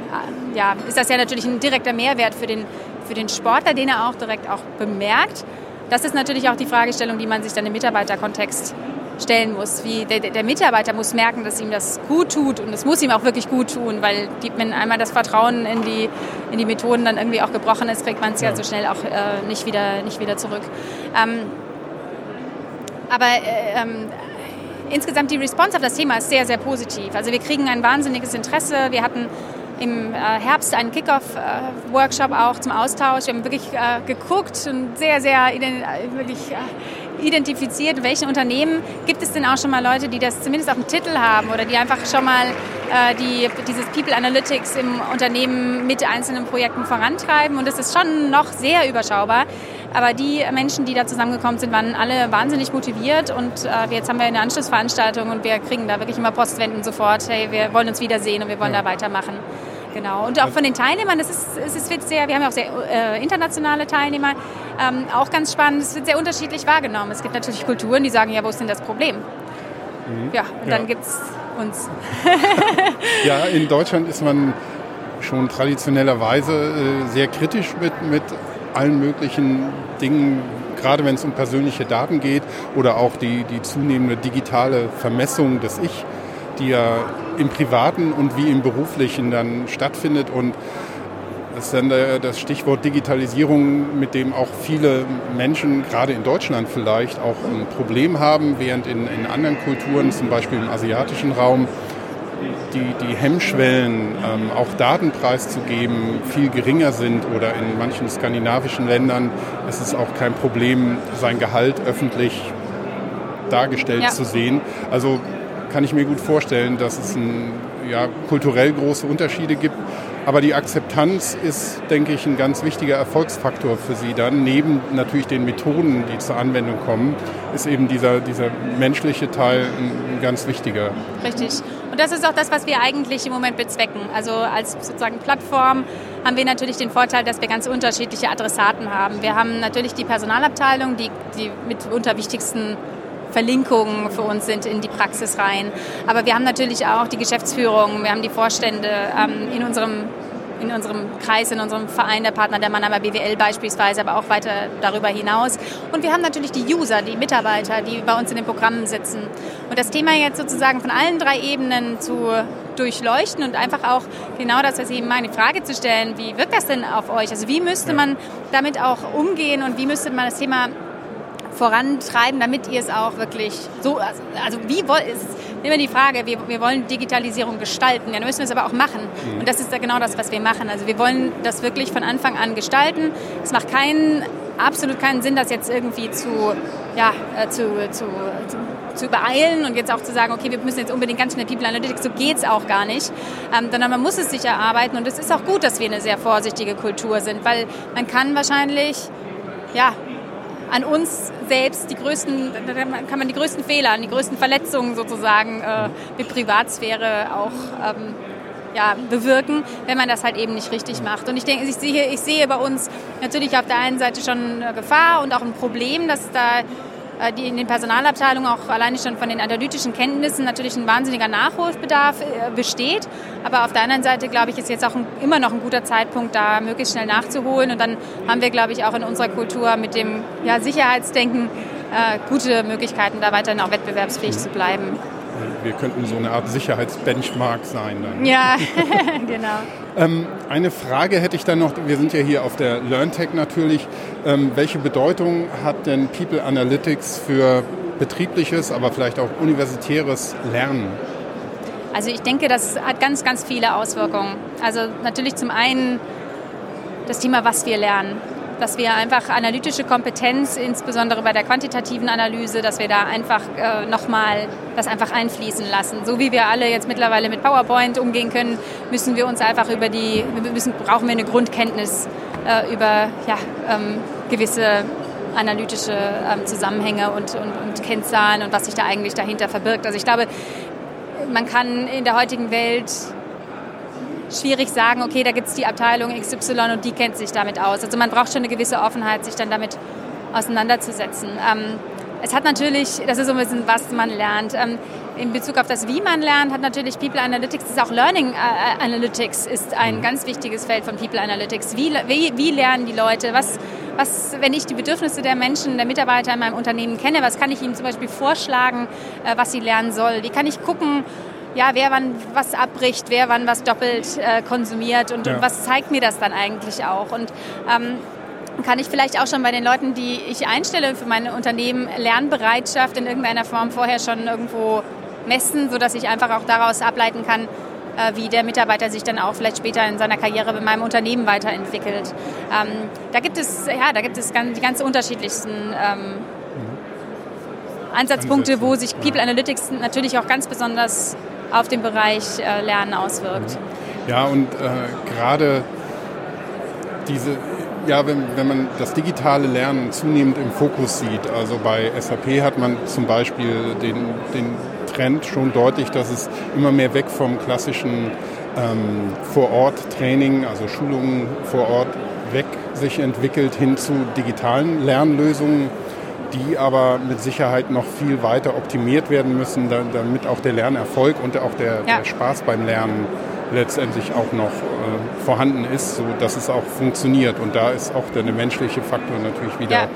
ja, ist das ja natürlich ein direkter Mehrwert für den, für den Sportler, den er auch direkt auch bemerkt. Das ist natürlich auch die Fragestellung, die man sich dann im Mitarbeiterkontext stellen muss. Wie der, der, Mitarbeiter muss merken, dass ihm das gut tut und es muss ihm auch wirklich gut tun, weil die, wenn einmal das Vertrauen in die, in die Methoden dann irgendwie auch gebrochen ist, kriegt man es ja. ja. so schnell auch äh, nicht, wieder, nicht wieder zurück. Ähm, aber äh, ähm, insgesamt die Response auf das Thema ist sehr, sehr positiv. Also wir kriegen ein wahnsinniges Interesse. Wir hatten im äh, Herbst einen Kickoff-Workshop auch zum Austausch. Wir haben wirklich äh, geguckt und sehr, sehr wirklich identifiziert, welche Unternehmen gibt es denn auch schon mal Leute, die das zumindest auf dem Titel haben oder die einfach schon mal äh, die, dieses People Analytics im Unternehmen mit einzelnen Projekten vorantreiben. Und es ist schon noch sehr überschaubar. Aber die Menschen, die da zusammengekommen sind, waren alle wahnsinnig motiviert. Und äh, jetzt haben wir eine Anschlussveranstaltung und wir kriegen da wirklich immer Postwenden sofort. Hey, wir wollen uns wiedersehen und wir wollen ja. da weitermachen. Genau. Und auch von den Teilnehmern, das ist, es wird sehr, wir haben ja auch sehr äh, internationale Teilnehmer, ähm, auch ganz spannend, es wird sehr unterschiedlich wahrgenommen. Es gibt natürlich Kulturen, die sagen, ja, wo ist denn das Problem? Mhm. Ja, und ja. dann gibt es uns. ja, in Deutschland ist man schon traditionellerweise äh, sehr kritisch mit, mit allen möglichen Dingen, gerade wenn es um persönliche Daten geht oder auch die, die zunehmende digitale Vermessung des Ich die ja im Privaten und wie im Beruflichen dann stattfindet. Und das ist dann das Stichwort Digitalisierung, mit dem auch viele Menschen, gerade in Deutschland vielleicht, auch ein Problem haben, während in, in anderen Kulturen, zum Beispiel im asiatischen Raum, die, die Hemmschwellen, ähm, auch Daten preiszugeben, viel geringer sind oder in manchen skandinavischen Ländern ist es auch kein Problem, sein Gehalt öffentlich dargestellt ja. zu sehen. Also kann ich mir gut vorstellen, dass es ein, ja, kulturell große Unterschiede gibt. Aber die Akzeptanz ist, denke ich, ein ganz wichtiger Erfolgsfaktor für Sie dann. Neben natürlich den Methoden, die zur Anwendung kommen, ist eben dieser, dieser menschliche Teil ein, ein ganz wichtiger. Richtig. Und das ist auch das, was wir eigentlich im Moment bezwecken. Also als sozusagen Plattform haben wir natürlich den Vorteil, dass wir ganz unterschiedliche Adressaten haben. Wir haben natürlich die Personalabteilung, die die mitunter wichtigsten Verlinkungen für uns sind in die Praxis rein. Aber wir haben natürlich auch die Geschäftsführung, wir haben die Vorstände ähm, in unserem in unserem Kreis, in unserem Verein der Partner der Mannheimer BWL beispielsweise, aber auch weiter darüber hinaus. Und wir haben natürlich die User, die Mitarbeiter, die bei uns in den Programmen sitzen. Und das Thema jetzt sozusagen von allen drei Ebenen zu durchleuchten und einfach auch genau das, was ich eben meine, die Frage zu stellen, wie wirkt das denn auf euch? Also wie müsste man damit auch umgehen und wie müsste man das Thema vorantreiben, damit ihr es auch wirklich so, also, also wie wollt, ist immer die Frage, wir, wir wollen Digitalisierung gestalten, ja, dann müssen wir es aber auch machen. Mhm. Und das ist ja genau das, was wir machen. Also wir wollen das wirklich von Anfang an gestalten. Es macht keinen, absolut keinen Sinn, das jetzt irgendwie zu, ja, äh, zu, zu, zu zu übereilen und jetzt auch zu sagen, okay, wir müssen jetzt unbedingt ganz schnell People Analytics, so geht es auch gar nicht, ähm, sondern man muss es sich erarbeiten und es ist auch gut, dass wir eine sehr vorsichtige Kultur sind, weil man kann wahrscheinlich, ja, an uns selbst die größten, kann man die größten Fehler, die größten Verletzungen sozusagen äh, mit Privatsphäre auch ähm, ja, bewirken, wenn man das halt eben nicht richtig macht. Und ich denke, ich sehe, ich sehe bei uns natürlich auf der einen Seite schon eine Gefahr und auch ein Problem, dass da äh, die in den Personalabteilungen auch alleine schon von den analytischen Kenntnissen natürlich ein wahnsinniger Nachholbedarf äh, besteht. Aber auf der anderen Seite, glaube ich, ist jetzt auch ein, immer noch ein guter Zeitpunkt, da möglichst schnell nachzuholen. Und dann haben wir, glaube ich, auch in unserer Kultur mit dem ja, Sicherheitsdenken äh, gute Möglichkeiten, da weiterhin auch wettbewerbsfähig zu bleiben wir könnten so eine Art Sicherheitsbenchmark sein. Dann. Ja, genau. Ähm, eine Frage hätte ich dann noch, wir sind ja hier auf der LearnTech natürlich. Ähm, welche Bedeutung hat denn People Analytics für betriebliches, aber vielleicht auch universitäres Lernen? Also ich denke, das hat ganz, ganz viele Auswirkungen. Also natürlich zum einen das Thema, was wir lernen dass wir einfach analytische Kompetenz, insbesondere bei der quantitativen Analyse, dass wir da einfach äh, nochmal das einfach einfließen lassen. So wie wir alle jetzt mittlerweile mit PowerPoint umgehen können, müssen wir uns einfach über die, müssen, brauchen wir eine Grundkenntnis äh, über ja, ähm, gewisse analytische ähm, Zusammenhänge und, und, und Kennzahlen und was sich da eigentlich dahinter verbirgt. Also ich glaube, man kann in der heutigen Welt schwierig sagen, okay, da gibt es die Abteilung XY und die kennt sich damit aus. Also man braucht schon eine gewisse Offenheit, sich dann damit auseinanderzusetzen. Ähm, es hat natürlich, das ist so ein bisschen, was man lernt. Ähm, in Bezug auf das, wie man lernt, hat natürlich People Analytics, das ist auch Learning äh, Analytics ist ein mhm. ganz wichtiges Feld von People Analytics. Wie, wie, wie lernen die Leute? Was, was, wenn ich die Bedürfnisse der Menschen, der Mitarbeiter in meinem Unternehmen kenne, was kann ich ihnen zum Beispiel vorschlagen, äh, was sie lernen soll? Wie kann ich gucken, ja, wer wann was abbricht, wer wann was doppelt äh, konsumiert und, ja. und, was zeigt mir das dann eigentlich auch. Und ähm, kann ich vielleicht auch schon bei den Leuten, die ich einstelle für meine Unternehmen, Lernbereitschaft in irgendeiner Form vorher schon irgendwo messen, sodass ich einfach auch daraus ableiten kann, äh, wie der Mitarbeiter sich dann auch vielleicht später in seiner Karriere mit meinem Unternehmen weiterentwickelt. Ähm, da gibt es, ja, da gibt es ganz, die ganz unterschiedlichsten ähm, Ansatzpunkte, wo sich People Analytics natürlich auch ganz besonders auf den Bereich äh, Lernen auswirkt. Ja, und äh, gerade diese, ja, wenn, wenn man das digitale Lernen zunehmend im Fokus sieht, also bei SAP hat man zum Beispiel den, den Trend schon deutlich, dass es immer mehr weg vom klassischen ähm, Vor-Ort-Training, also Schulungen vor Ort weg sich entwickelt hin zu digitalen Lernlösungen, die aber mit Sicherheit noch viel weiter optimiert werden müssen, damit auch der Lernerfolg und auch der, ja. der Spaß beim Lernen letztendlich auch noch äh, vorhanden ist, so dass es auch funktioniert. Und da ist auch der menschliche Faktor natürlich wieder ja.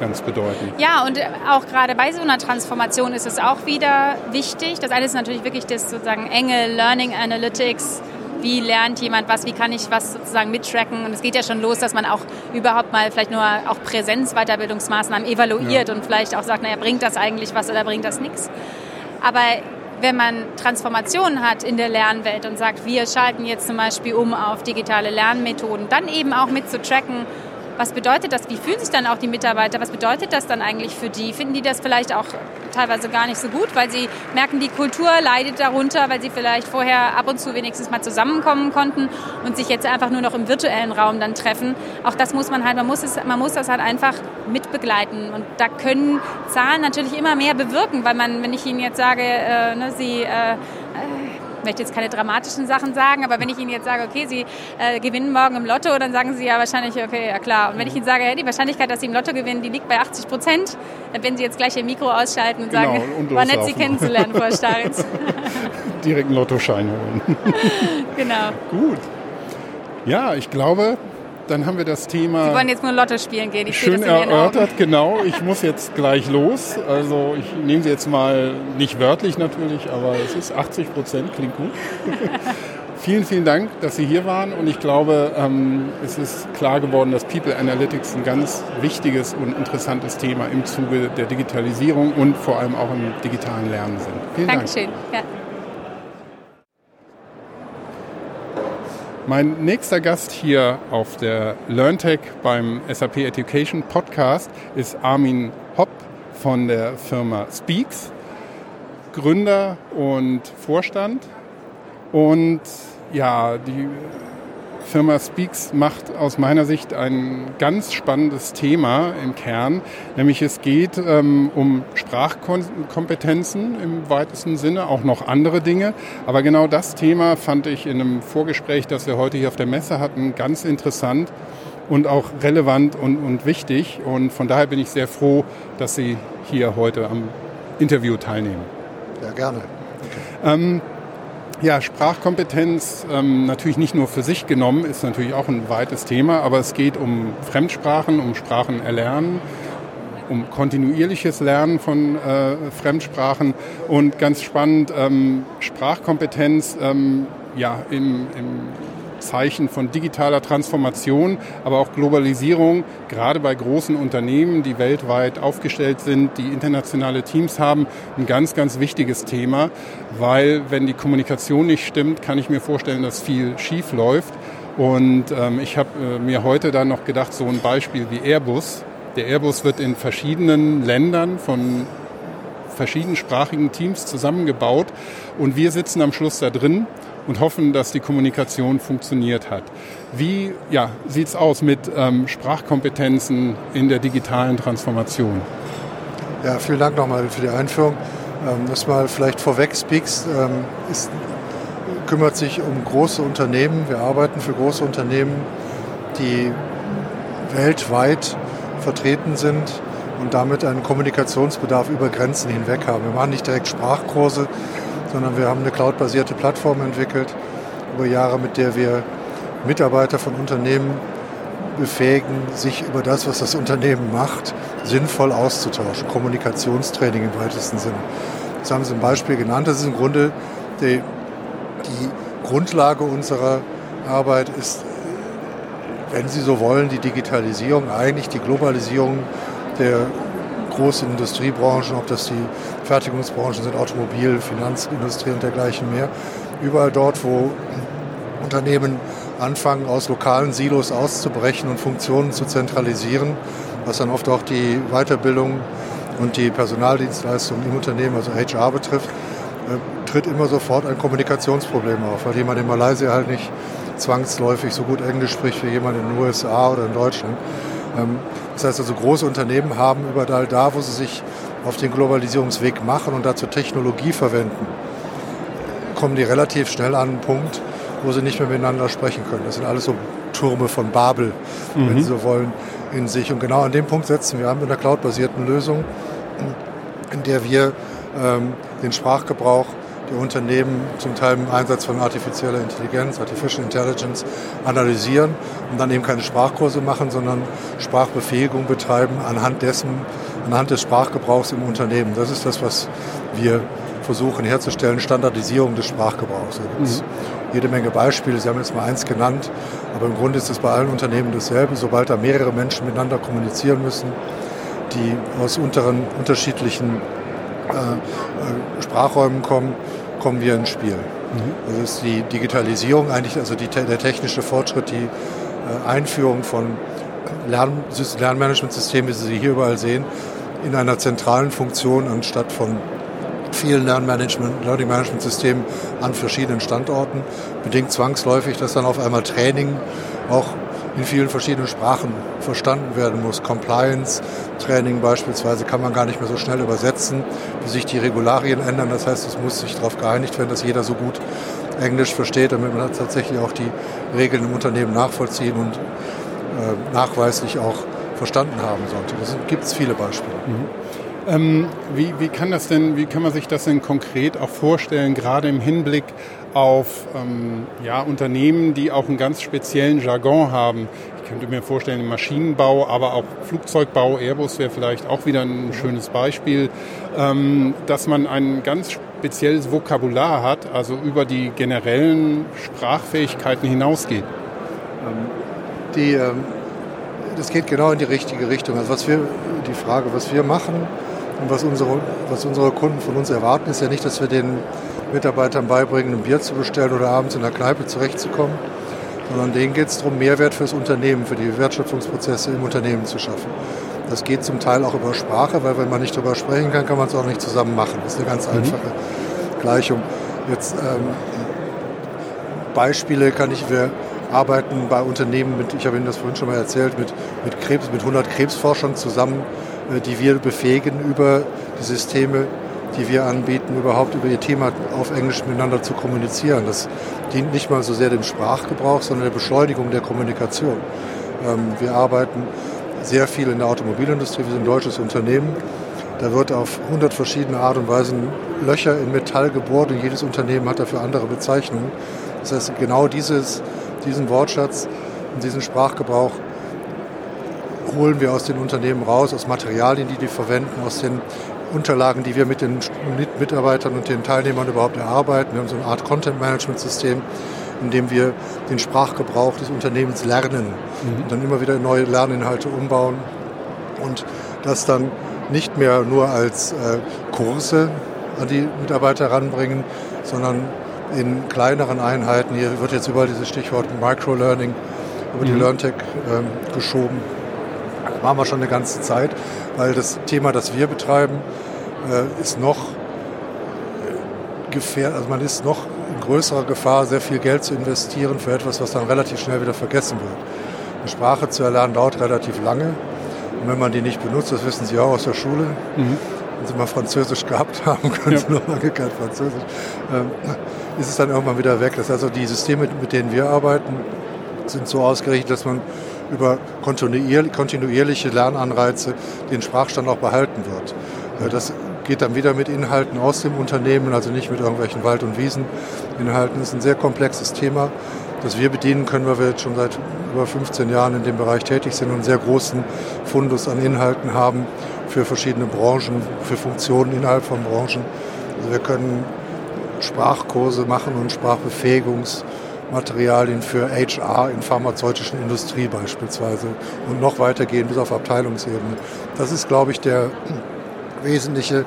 ganz bedeutend. Ja, und auch gerade bei so einer Transformation ist es auch wieder wichtig. Das eine ist natürlich wirklich das sozusagen enge Learning Analytics. Wie lernt jemand was? Wie kann ich was sozusagen mittracken? Und es geht ja schon los, dass man auch überhaupt mal vielleicht nur auch Präsenzweiterbildungsmaßnahmen evaluiert ja. und vielleicht auch sagt, naja, bringt das eigentlich was oder bringt das nichts? Aber wenn man Transformationen hat in der Lernwelt und sagt, wir schalten jetzt zum Beispiel um auf digitale Lernmethoden, dann eben auch mit zu tracken, was bedeutet das? Wie fühlen sich dann auch die Mitarbeiter? Was bedeutet das dann eigentlich für die? Finden die das vielleicht auch teilweise gar nicht so gut, weil sie merken, die Kultur leidet darunter, weil sie vielleicht vorher ab und zu wenigstens mal zusammenkommen konnten und sich jetzt einfach nur noch im virtuellen Raum dann treffen. Auch das muss man halt, man muss, es, man muss das halt einfach mitbegleiten. Und da können Zahlen natürlich immer mehr bewirken, weil man, wenn ich Ihnen jetzt sage, äh, ne, Sie äh, ich möchte jetzt keine dramatischen Sachen sagen, aber wenn ich Ihnen jetzt sage, okay, Sie äh, gewinnen morgen im Lotto, dann sagen Sie ja wahrscheinlich, okay, ja klar. Und wenn ich Ihnen sage, ja, die Wahrscheinlichkeit, dass Sie im Lotto gewinnen, die liegt bei 80 Prozent, dann werden Sie jetzt gleich Ihr Mikro ausschalten und genau, sagen, und war nett, Sie kennenzulernen, Frau Staritz. Direkt einen Lottoschein holen. genau. Gut. Ja, ich glaube, dann haben wir das Thema. Sie wollen jetzt nur Lotto spielen gehen. Ich schön erörtert, genau. Ich muss jetzt gleich los. Also ich nehme sie jetzt mal nicht wörtlich natürlich, aber es ist 80 Prozent, klingt gut. vielen, vielen Dank, dass Sie hier waren und ich glaube, ähm, es ist klar geworden, dass People Analytics ein ganz wichtiges und interessantes Thema im Zuge der Digitalisierung und vor allem auch im digitalen Lernen sind. Vielen Dankeschön. Dank. Ja. Mein nächster Gast hier auf der LearnTech beim SAP Education Podcast ist Armin Hopp von der Firma Speaks, Gründer und Vorstand. Und ja, die Firma Speaks macht aus meiner Sicht ein ganz spannendes Thema im Kern, nämlich es geht ähm, um Sprachkompetenzen im weitesten Sinne, auch noch andere Dinge. Aber genau das Thema fand ich in einem Vorgespräch, das wir heute hier auf der Messe hatten, ganz interessant und auch relevant und, und wichtig. Und von daher bin ich sehr froh, dass Sie hier heute am Interview teilnehmen. Ja, gerne. Ähm, ja, Sprachkompetenz ähm, natürlich nicht nur für sich genommen, ist natürlich auch ein weites Thema, aber es geht um Fremdsprachen, um Sprachen erlernen, um kontinuierliches Lernen von äh, Fremdsprachen. Und ganz spannend ähm, Sprachkompetenz ähm, ja, im, im Zeichen von digitaler Transformation, aber auch Globalisierung, gerade bei großen Unternehmen, die weltweit aufgestellt sind, die internationale Teams haben, ein ganz, ganz wichtiges Thema, weil wenn die Kommunikation nicht stimmt, kann ich mir vorstellen, dass viel schief läuft. Und ähm, ich habe äh, mir heute dann noch gedacht, so ein Beispiel wie Airbus. Der Airbus wird in verschiedenen Ländern von verschiedensprachigen Teams zusammengebaut und wir sitzen am Schluss da drin und hoffen, dass die Kommunikation funktioniert hat. Wie ja, sieht es aus mit ähm, Sprachkompetenzen in der digitalen Transformation? Ja, vielen Dank nochmal für die Einführung. Ähm, das mal vielleicht vorweg, Speaks ähm, ist, kümmert sich um große Unternehmen. Wir arbeiten für große Unternehmen, die weltweit vertreten sind und damit einen Kommunikationsbedarf über Grenzen hinweg haben. Wir machen nicht direkt Sprachkurse, sondern wir haben eine cloudbasierte Plattform entwickelt über Jahre, mit der wir Mitarbeiter von Unternehmen befähigen, sich über das, was das Unternehmen macht, sinnvoll auszutauschen. Kommunikationstraining im weitesten Sinne. Das haben Sie ein Beispiel genannt. Das ist im Grunde die, die Grundlage unserer Arbeit ist, wenn Sie so wollen, die Digitalisierung, eigentlich die Globalisierung der großen Industriebranchen, ob das die Fertigungsbranchen sind, Automobil, Finanzindustrie und dergleichen mehr. Überall dort, wo Unternehmen anfangen, aus lokalen Silos auszubrechen und Funktionen zu zentralisieren, was dann oft auch die Weiterbildung und die Personaldienstleistung im Unternehmen, also HR betrifft, äh, tritt immer sofort ein Kommunikationsproblem auf, weil jemand in Malaysia halt nicht zwangsläufig so gut Englisch spricht wie jemand in den USA oder in Deutschland. Ähm, das heißt also, große Unternehmen haben überall da, wo sie sich auf den Globalisierungsweg machen und dazu Technologie verwenden, kommen die relativ schnell an einen Punkt, wo sie nicht mehr miteinander sprechen können. Das sind alles so Türme von Babel, mhm. wenn Sie so wollen, in sich. Und genau an dem Punkt setzen wir an mit einer cloudbasierten Lösung, in der wir ähm, den Sprachgebrauch der Unternehmen zum Teil im Einsatz von artifizieller Intelligenz, Artificial Intelligence analysieren und dann eben keine Sprachkurse machen, sondern Sprachbefähigung betreiben anhand dessen, anhand des Sprachgebrauchs im Unternehmen. Das ist das, was wir versuchen herzustellen, Standardisierung des Sprachgebrauchs. Da gibt es mhm. jede Menge Beispiele, Sie haben jetzt mal eins genannt, aber im Grunde ist es bei allen Unternehmen dasselbe. Sobald da mehrere Menschen miteinander kommunizieren müssen, die aus unteren, unterschiedlichen äh, äh, Sprachräumen kommen, kommen wir ins Spiel. Mhm. Also ist die Digitalisierung eigentlich, also die, der technische Fortschritt, die äh, Einführung von Lern Lernmanagementsystemen, wie Sie sie hier überall sehen, in einer zentralen Funktion anstatt von vielen Lernmanagement, Learning Management Systemen an verschiedenen Standorten, bedingt zwangsläufig, dass dann auf einmal Training auch in vielen verschiedenen Sprachen verstanden werden muss. Compliance, Training beispielsweise kann man gar nicht mehr so schnell übersetzen, wie sich die Regularien ändern. Das heißt, es muss sich darauf geeinigt werden, dass jeder so gut Englisch versteht, damit man tatsächlich auch die Regeln im Unternehmen nachvollziehen und äh, nachweislich auch verstanden haben sollte. Da gibt es viele Beispiele. Mhm. Ähm, wie, wie, kann das denn, wie kann man sich das denn konkret auch vorstellen, gerade im Hinblick auf ähm, ja, Unternehmen, die auch einen ganz speziellen Jargon haben? Ich könnte mir vorstellen, Maschinenbau, aber auch Flugzeugbau, Airbus wäre vielleicht auch wieder ein schönes Beispiel, ähm, dass man ein ganz spezielles Vokabular hat, also über die generellen Sprachfähigkeiten hinausgeht. Ähm, die, ähm, das geht genau in die richtige Richtung. Also was wir, die Frage, was wir machen, und was unsere, was unsere Kunden von uns erwarten, ist ja nicht, dass wir den Mitarbeitern beibringen, ein Bier zu bestellen oder abends in der Kneipe zurechtzukommen, sondern denen geht es darum, Mehrwert fürs Unternehmen, für die Wertschöpfungsprozesse im Unternehmen zu schaffen. Das geht zum Teil auch über Sprache, weil wenn man nicht darüber sprechen kann, kann man es auch nicht zusammen machen. Das ist eine ganz mhm. einfache. Gleichung. Jetzt ähm, Beispiele kann ich, wir arbeiten bei Unternehmen mit, ich habe Ihnen das vorhin schon mal erzählt, mit, mit Krebs, mit 100 Krebsforschern zusammen die wir befähigen, über die Systeme, die wir anbieten, überhaupt über ihr Thema auf Englisch miteinander zu kommunizieren. Das dient nicht mal so sehr dem Sprachgebrauch, sondern der Beschleunigung der Kommunikation. Ähm, wir arbeiten sehr viel in der Automobilindustrie, wir sind ein deutsches Unternehmen. Da wird auf 100 verschiedene Art und Weisen Löcher in Metall gebohrt und jedes Unternehmen hat dafür andere Bezeichnungen. Das heißt, genau dieses, diesen Wortschatz und diesen Sprachgebrauch holen wir aus den Unternehmen raus, aus Materialien, die die verwenden, aus den Unterlagen, die wir mit den Mitarbeitern und den Teilnehmern überhaupt erarbeiten. Wir haben so eine Art Content-Management-System, in dem wir den Sprachgebrauch des Unternehmens lernen mhm. und dann immer wieder neue Lerninhalte umbauen und das dann nicht mehr nur als äh, Kurse an die Mitarbeiter ranbringen, sondern in kleineren Einheiten. Hier wird jetzt überall dieses Stichwort Microlearning über die mhm. LearnTech äh, geschoben machen wir schon eine ganze Zeit, weil das Thema, das wir betreiben, äh, ist noch äh, gefährdet, also man ist noch in größerer Gefahr, sehr viel Geld zu investieren für etwas, was dann relativ schnell wieder vergessen wird. Eine Sprache zu erlernen dauert relativ lange. Und wenn man die nicht benutzt, das wissen Sie auch aus der Schule, mhm. wenn Sie mal Französisch gehabt haben, können ja. Sie noch lange kein Französisch, ähm, ist es dann irgendwann wieder weg. Das heißt also, die Systeme, mit denen wir arbeiten, sind so ausgerichtet, dass man über kontinuierliche Lernanreize den Sprachstand auch behalten wird. Äh, das geht dann wieder mit Inhalten aus dem Unternehmen, also nicht mit irgendwelchen Wald- und Wieseninhalten. Das ist ein sehr komplexes Thema, das wir bedienen können, weil wir jetzt schon seit über 15 Jahren in dem Bereich tätig sind und einen sehr großen Fundus an Inhalten haben für verschiedene Branchen, für Funktionen innerhalb von Branchen. Also wir können Sprachkurse machen und Sprachbefähigungs- Materialien für HR in pharmazeutischen Industrie beispielsweise und noch weitergehen bis auf Abteilungsebene. Das ist, glaube ich, der wesentliche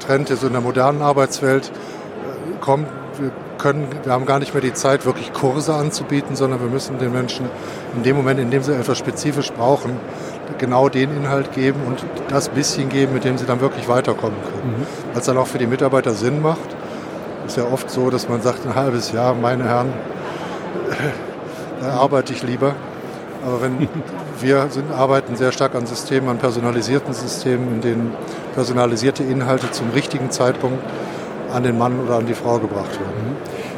Trend, der so in der modernen Arbeitswelt äh, kommt. Wir, können, wir haben gar nicht mehr die Zeit, wirklich Kurse anzubieten, sondern wir müssen den Menschen in dem Moment, in dem sie etwas spezifisch brauchen, genau den Inhalt geben und das bisschen geben, mit dem sie dann wirklich weiterkommen können. Mhm. Was dann auch für die Mitarbeiter Sinn macht. Ist ja oft so, dass man sagt, ein halbes Jahr, meine Herren, da arbeite ich lieber. Aber wenn wir sind, arbeiten sehr stark an Systemen, an personalisierten Systemen, in denen personalisierte Inhalte zum richtigen Zeitpunkt an den Mann oder an die Frau gebracht werden.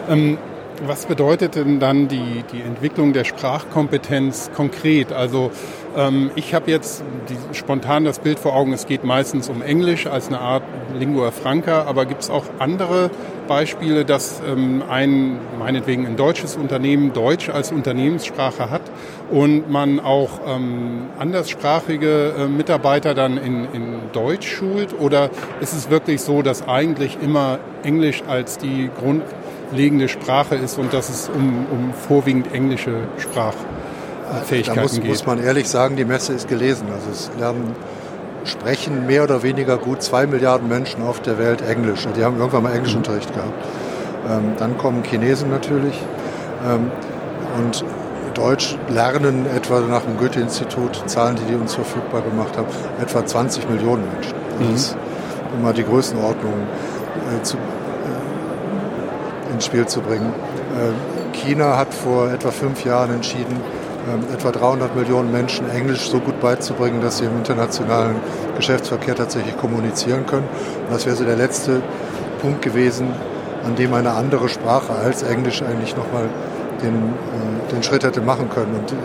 Mhm. Ähm, was bedeutet denn dann die, die Entwicklung der Sprachkompetenz konkret? Also ähm, ich habe jetzt die, spontan das Bild vor Augen, es geht meistens um Englisch als eine Art Lingua Franca, aber gibt es auch andere Beispiele, dass ähm, ein, meinetwegen ein deutsches Unternehmen Deutsch als Unternehmenssprache hat und man auch ähm, anderssprachige äh, Mitarbeiter dann in, in Deutsch schult? Oder ist es wirklich so, dass eigentlich immer Englisch als die grundlegende Sprache ist und dass es um, um vorwiegend englische Sprach Fähigkeiten da muss, geht. muss man ehrlich sagen, die Messe ist gelesen. Also es lernen, sprechen mehr oder weniger gut zwei Milliarden Menschen auf der Welt Englisch. Die haben irgendwann mal Englischunterricht gehabt. Ähm, dann kommen Chinesen natürlich. Ähm, und Deutsch lernen etwa nach dem Goethe-Institut, Zahlen, die die uns verfügbar gemacht haben, etwa 20 Millionen Menschen. Das mhm. ist, um mal die Größenordnung äh, zu, ins Spiel zu bringen. Äh, China hat vor etwa fünf Jahren entschieden, ähm, etwa 300 Millionen Menschen Englisch so gut beizubringen, dass sie im internationalen Geschäftsverkehr tatsächlich kommunizieren können. Und das wäre so der letzte Punkt gewesen, an dem eine andere Sprache als Englisch eigentlich nochmal den, äh, den Schritt hätte machen können. Und äh,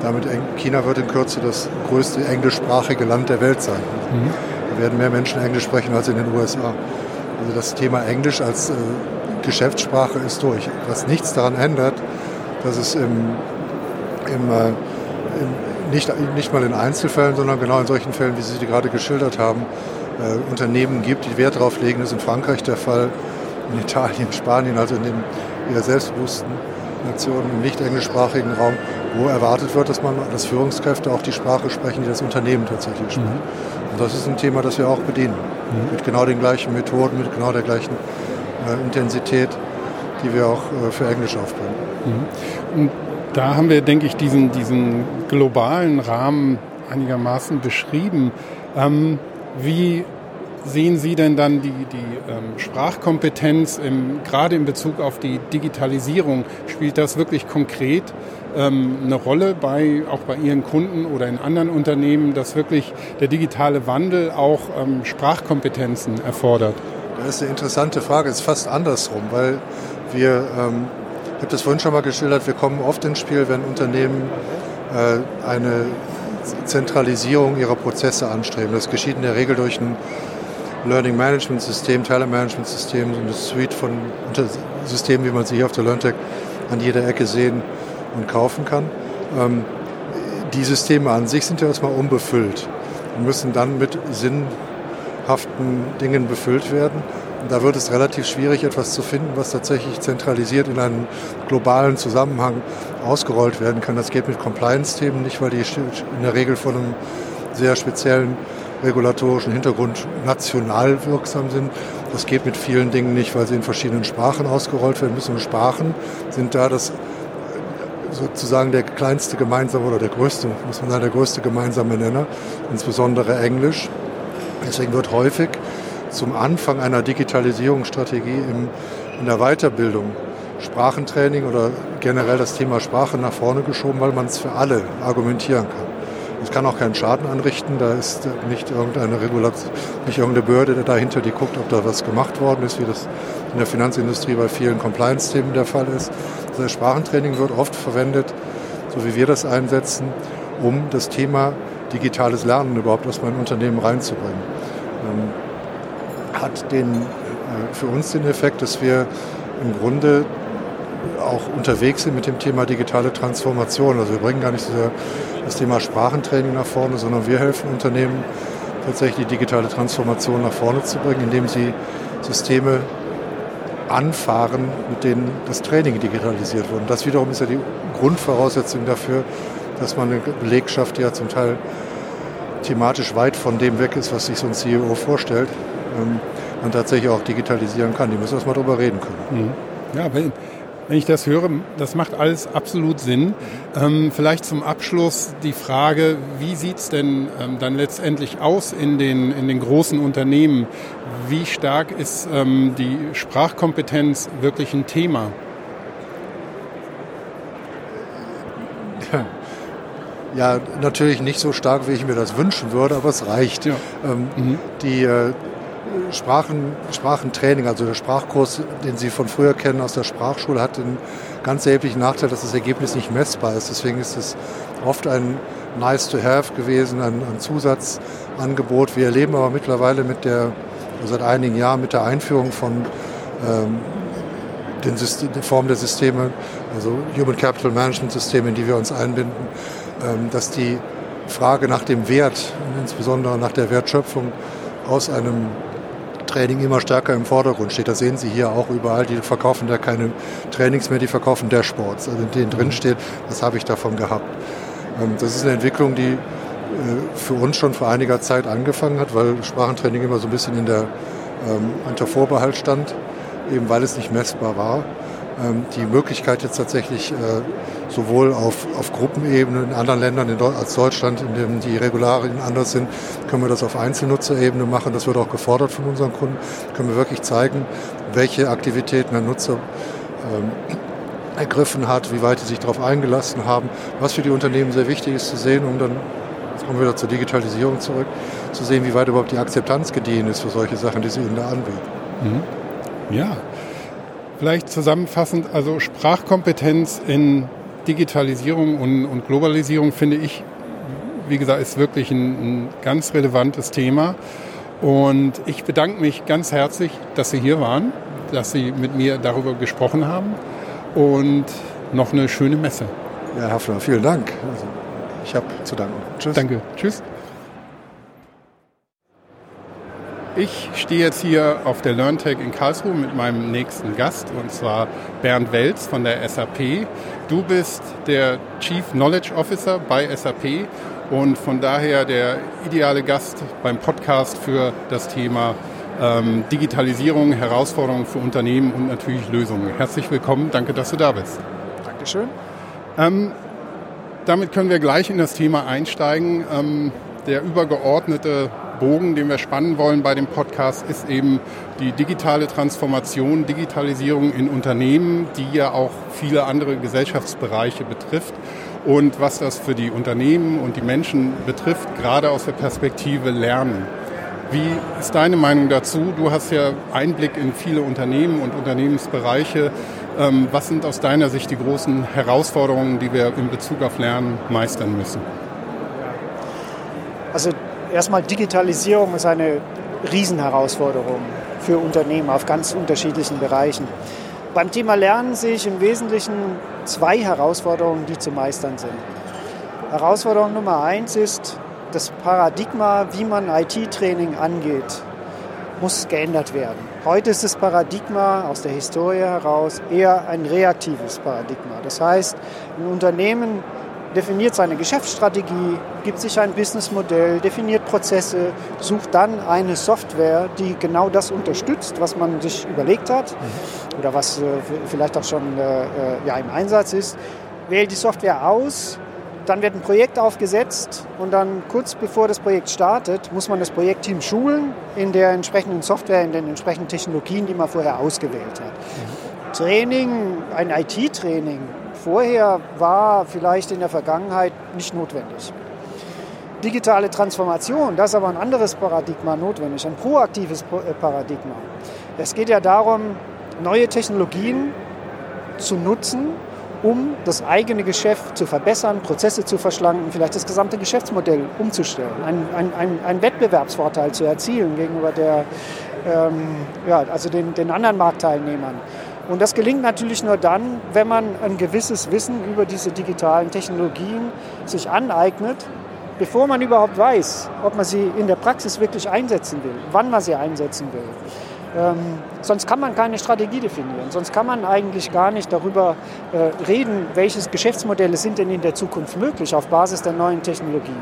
damit China wird in Kürze das größte englischsprachige Land der Welt sein. Mhm. Da werden mehr Menschen Englisch sprechen als in den USA. Also das Thema Englisch als äh, Geschäftssprache ist durch. Was nichts daran ändert, dass es im im, äh, im, nicht, nicht mal in Einzelfällen, sondern genau in solchen Fällen, wie Sie die gerade geschildert haben, äh, Unternehmen gibt, die Wert darauf legen. Das ist in Frankreich der Fall, in Italien, Spanien, also in den wieder selbstbewussten Nationen im nicht englischsprachigen Raum, wo erwartet wird, dass man, dass Führungskräfte auch die Sprache sprechen, die das Unternehmen tatsächlich spricht. Mhm. Und das ist ein Thema, das wir auch bedienen. Mhm. Mit genau den gleichen Methoden, mit genau der gleichen Intensität, die wir auch äh, für Englisch aufbringen. Mhm da haben wir, denke ich, diesen, diesen globalen Rahmen einigermaßen beschrieben. Ähm, wie sehen Sie denn dann die, die ähm, Sprachkompetenz im, gerade in Bezug auf die Digitalisierung? Spielt das wirklich konkret ähm, eine Rolle bei, auch bei Ihren Kunden oder in anderen Unternehmen, dass wirklich der digitale Wandel auch ähm, Sprachkompetenzen erfordert? Das ist eine interessante Frage. Es ist fast andersrum, weil wir ähm, ich habe das vorhin schon mal geschildert, wir kommen oft ins Spiel, wenn Unternehmen äh, eine Zentralisierung ihrer Prozesse anstreben. Das geschieht in der Regel durch ein Learning Management System, Talent Management System, eine Suite von Systemen, wie man sie hier auf der LearnTech an jeder Ecke sehen und kaufen kann. Ähm, die Systeme an sich sind ja erstmal unbefüllt und müssen dann mit sinnhaften Dingen befüllt werden. Und da wird es relativ schwierig, etwas zu finden, was tatsächlich zentralisiert in einem globalen Zusammenhang ausgerollt werden kann. Das geht mit Compliance-Themen nicht, weil die in der Regel von einem sehr speziellen regulatorischen Hintergrund national wirksam sind. Das geht mit vielen Dingen nicht, weil sie in verschiedenen Sprachen ausgerollt werden müssen. Und Sprachen sind da das sozusagen der kleinste gemeinsame oder der größte, muss man sagen, der größte gemeinsame Nenner, insbesondere Englisch. Deswegen wird häufig zum Anfang einer Digitalisierungsstrategie im, in der Weiterbildung Sprachentraining oder generell das Thema Sprache nach vorne geschoben, weil man es für alle argumentieren kann. Es kann auch keinen Schaden anrichten, da ist nicht irgendeine Regulation, nicht irgendeine Behörde dahinter, die guckt, ob da was gemacht worden ist, wie das in der Finanzindustrie bei vielen Compliance-Themen der Fall ist. Das Sprachentraining wird oft verwendet, so wie wir das einsetzen, um das Thema digitales Lernen überhaupt aus meinem Unternehmen reinzubringen. Ähm, hat den, äh, für uns den Effekt, dass wir im Grunde auch unterwegs sind mit dem Thema digitale Transformation. Also wir bringen gar nicht so das Thema Sprachentraining nach vorne, sondern wir helfen Unternehmen tatsächlich die digitale Transformation nach vorne zu bringen, indem sie Systeme anfahren, mit denen das Training digitalisiert wird. Und das wiederum ist ja die Grundvoraussetzung dafür, dass man eine Belegschaft, die ja zum Teil thematisch weit von dem weg ist, was sich so ein CEO vorstellt, ähm, man tatsächlich auch digitalisieren kann. Die müssen erstmal drüber reden können. Mhm. Ja, wenn, wenn ich das höre, das macht alles absolut Sinn. Ähm, vielleicht zum Abschluss die Frage, wie sieht es denn ähm, dann letztendlich aus in den, in den großen Unternehmen? Wie stark ist ähm, die Sprachkompetenz wirklich ein Thema? Ja, natürlich nicht so stark, wie ich mir das wünschen würde, aber es reicht. Ja. Ähm, mhm. Die äh, Sprachen, Sprachentraining, also der Sprachkurs, den Sie von früher kennen aus der Sprachschule, hat den ganz erheblichen Nachteil, dass das Ergebnis nicht messbar ist. Deswegen ist es oft ein nice to have gewesen, ein, ein Zusatzangebot. Wir erleben aber mittlerweile mit der, also seit einigen Jahren mit der Einführung von ähm, den, System, Formen der Systeme, also Human Capital Management Systeme, in die wir uns einbinden, dass die Frage nach dem Wert, insbesondere nach der Wertschöpfung aus einem Training immer stärker im Vordergrund steht. Das sehen Sie hier auch überall. Die verkaufen da keine Trainings mehr, die verkaufen Dashboards, also in denen drin mhm. steht, was habe ich davon gehabt. Ähm, das ist eine Entwicklung, die äh, für uns schon vor einiger Zeit angefangen hat, weil Sprachentraining immer so ein bisschen in der, ähm, unter Vorbehalt stand, eben weil es nicht messbar war. Ähm, die Möglichkeit jetzt tatsächlich äh, sowohl auf, auf Gruppenebene in anderen Ländern in als Deutschland, in denen die Regularien anders sind, können wir das auf Einzelnutzerebene machen. Das wird auch gefordert von unseren Kunden. Können wir wirklich zeigen, welche Aktivitäten der Nutzer ähm, ergriffen hat, wie weit sie sich darauf eingelassen haben, was für die Unternehmen sehr wichtig ist zu sehen, um dann, jetzt kommen wir wieder zur Digitalisierung zurück, zu sehen, wie weit überhaupt die Akzeptanz gediehen ist für solche Sachen, die sie ihnen da anbieten. Mhm. Ja, vielleicht zusammenfassend, also Sprachkompetenz in Digitalisierung und, und Globalisierung finde ich, wie gesagt, ist wirklich ein, ein ganz relevantes Thema. Und ich bedanke mich ganz herzlich, dass Sie hier waren, dass Sie mit mir darüber gesprochen haben und noch eine schöne Messe. Ja, Herr Hafner, vielen Dank. Also, ich habe zu danken. Tschüss. Danke. Tschüss. Ich stehe jetzt hier auf der LearnTech in Karlsruhe mit meinem nächsten Gast und zwar Bernd Welz von der SAP. Du bist der Chief Knowledge Officer bei SAP und von daher der ideale Gast beim Podcast für das Thema ähm, Digitalisierung, Herausforderungen für Unternehmen und natürlich Lösungen. Herzlich willkommen, danke, dass du da bist. Dankeschön. Ähm, damit können wir gleich in das Thema einsteigen. Ähm, der übergeordnete Bogen, den wir spannen wollen bei dem Podcast, ist eben die digitale Transformation, Digitalisierung in Unternehmen, die ja auch viele andere Gesellschaftsbereiche betrifft. Und was das für die Unternehmen und die Menschen betrifft, gerade aus der Perspektive Lernen. Wie ist deine Meinung dazu? Du hast ja Einblick in viele Unternehmen und Unternehmensbereiche. Ähm, was sind aus deiner Sicht die großen Herausforderungen, die wir in Bezug auf Lernen meistern müssen? Erstmal Digitalisierung ist eine Riesenherausforderung für Unternehmen auf ganz unterschiedlichen Bereichen. Beim Thema Lernen sehe ich im Wesentlichen zwei Herausforderungen, die zu meistern sind. Herausforderung Nummer eins ist, das Paradigma, wie man IT-Training angeht, muss geändert werden. Heute ist das Paradigma aus der Historie heraus eher ein reaktives Paradigma. Das heißt, ein Unternehmen definiert seine Geschäftsstrategie, gibt sich ein Businessmodell, definiert Prozesse, sucht dann eine Software, die genau das unterstützt, was man sich überlegt hat mhm. oder was äh, vielleicht auch schon äh, äh, ja, im Einsatz ist, wählt die Software aus, dann wird ein Projekt aufgesetzt und dann kurz bevor das Projekt startet, muss man das Projektteam schulen in der entsprechenden Software, in den entsprechenden Technologien, die man vorher ausgewählt hat. Mhm. Training, ein IT-Training vorher war vielleicht in der Vergangenheit nicht notwendig. Digitale Transformation, das ist aber ein anderes Paradigma notwendig, ein proaktives äh, Paradigma. Es geht ja darum, neue Technologien zu nutzen, um das eigene Geschäft zu verbessern, Prozesse zu verschlanken, vielleicht das gesamte Geschäftsmodell umzustellen, einen, ein, ein Wettbewerbsvorteil zu erzielen gegenüber der, ähm, ja, also den, den anderen Marktteilnehmern. Und das gelingt natürlich nur dann, wenn man ein gewisses Wissen über diese digitalen Technologien sich aneignet, bevor man überhaupt weiß, ob man sie in der Praxis wirklich einsetzen will, wann man sie einsetzen will. Ähm, sonst kann man keine Strategie definieren. Sonst kann man eigentlich gar nicht darüber äh, reden, welche Geschäftsmodelle sind denn in der Zukunft möglich auf Basis der neuen Technologien.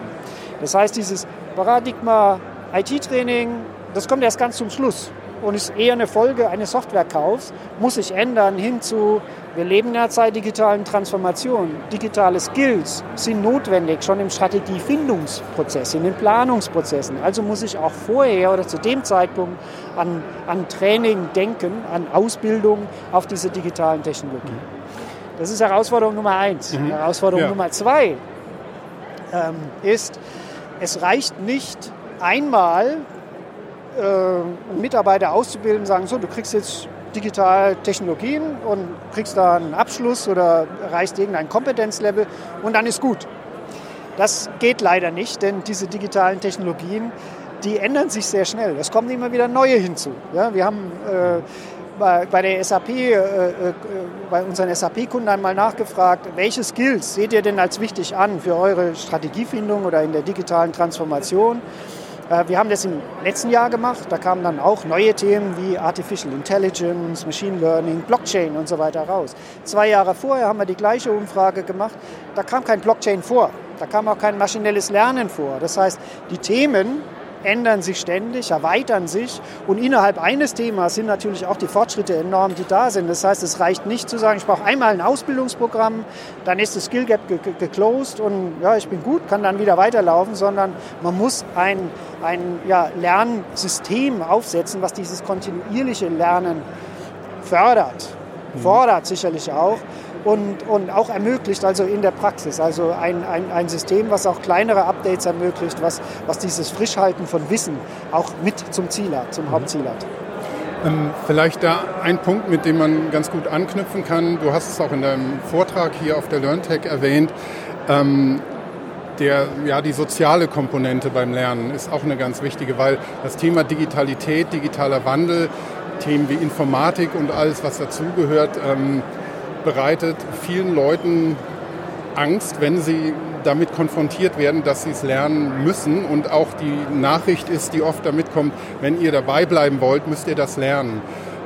Das heißt, dieses Paradigma IT-Training, das kommt erst ganz zum Schluss und ist eher eine Folge eines Softwarekaufs, muss sich ändern hin zu, wir leben in einer Zeit digitalen Transformation. Digitale Skills sind notwendig, schon im Strategiefindungsprozess, in den Planungsprozessen. Also muss ich auch vorher oder zu dem Zeitpunkt an, an Training denken, an Ausbildung auf diese digitalen Technologien. Das ist Herausforderung Nummer eins. Mhm. Herausforderung ja. Nummer zwei ähm, ist, es reicht nicht einmal äh, Mitarbeiter auszubilden, sagen, so, du kriegst jetzt digital Technologien und kriegst da einen Abschluss oder erreichst irgendein Kompetenzlevel und dann ist gut. Das geht leider nicht, denn diese digitalen Technologien, die ändern sich sehr schnell. Es kommen immer wieder neue hinzu. Ja, wir haben äh, bei, bei, der SAP, äh, äh, bei unseren SAP-Kunden einmal nachgefragt, welche Skills seht ihr denn als wichtig an für eure Strategiefindung oder in der digitalen Transformation? Äh, wir haben das im letzten Jahr gemacht. Da kamen dann auch neue Themen wie Artificial Intelligence, Machine Learning, Blockchain und so weiter raus. Zwei Jahre vorher haben wir die gleiche Umfrage gemacht. Da kam kein Blockchain vor. Da kam auch kein maschinelles Lernen vor. Das heißt, die Themen ändern sich ständig, erweitern sich und innerhalb eines Themas sind natürlich auch die Fortschritte enorm, die da sind. Das heißt, es reicht nicht zu sagen, ich brauche einmal ein Ausbildungsprogramm, dann ist das Skill Gap geclosed und ja, ich bin gut, kann dann wieder weiterlaufen, sondern man muss ein, ein ja, Lernsystem aufsetzen, was dieses kontinuierliche Lernen fördert, mhm. fordert sicherlich auch und, und auch ermöglicht, also in der Praxis. Also ein, ein, ein System, was auch kleinere Updates ermöglicht, was, was dieses Frischhalten von Wissen auch mit zum Ziel hat, zum mhm. Hauptziel hat. Ähm, vielleicht da ein Punkt, mit dem man ganz gut anknüpfen kann. Du hast es auch in deinem Vortrag hier auf der LearnTech erwähnt. Ähm, der, ja, die soziale Komponente beim Lernen ist auch eine ganz wichtige, weil das Thema Digitalität, digitaler Wandel, Themen wie Informatik und alles, was dazugehört, ähm, bereitet vielen Leuten Angst, wenn sie damit konfrontiert werden, dass sie es lernen müssen. Und auch die Nachricht ist, die oft damit kommt, wenn ihr dabei bleiben wollt, müsst ihr das lernen.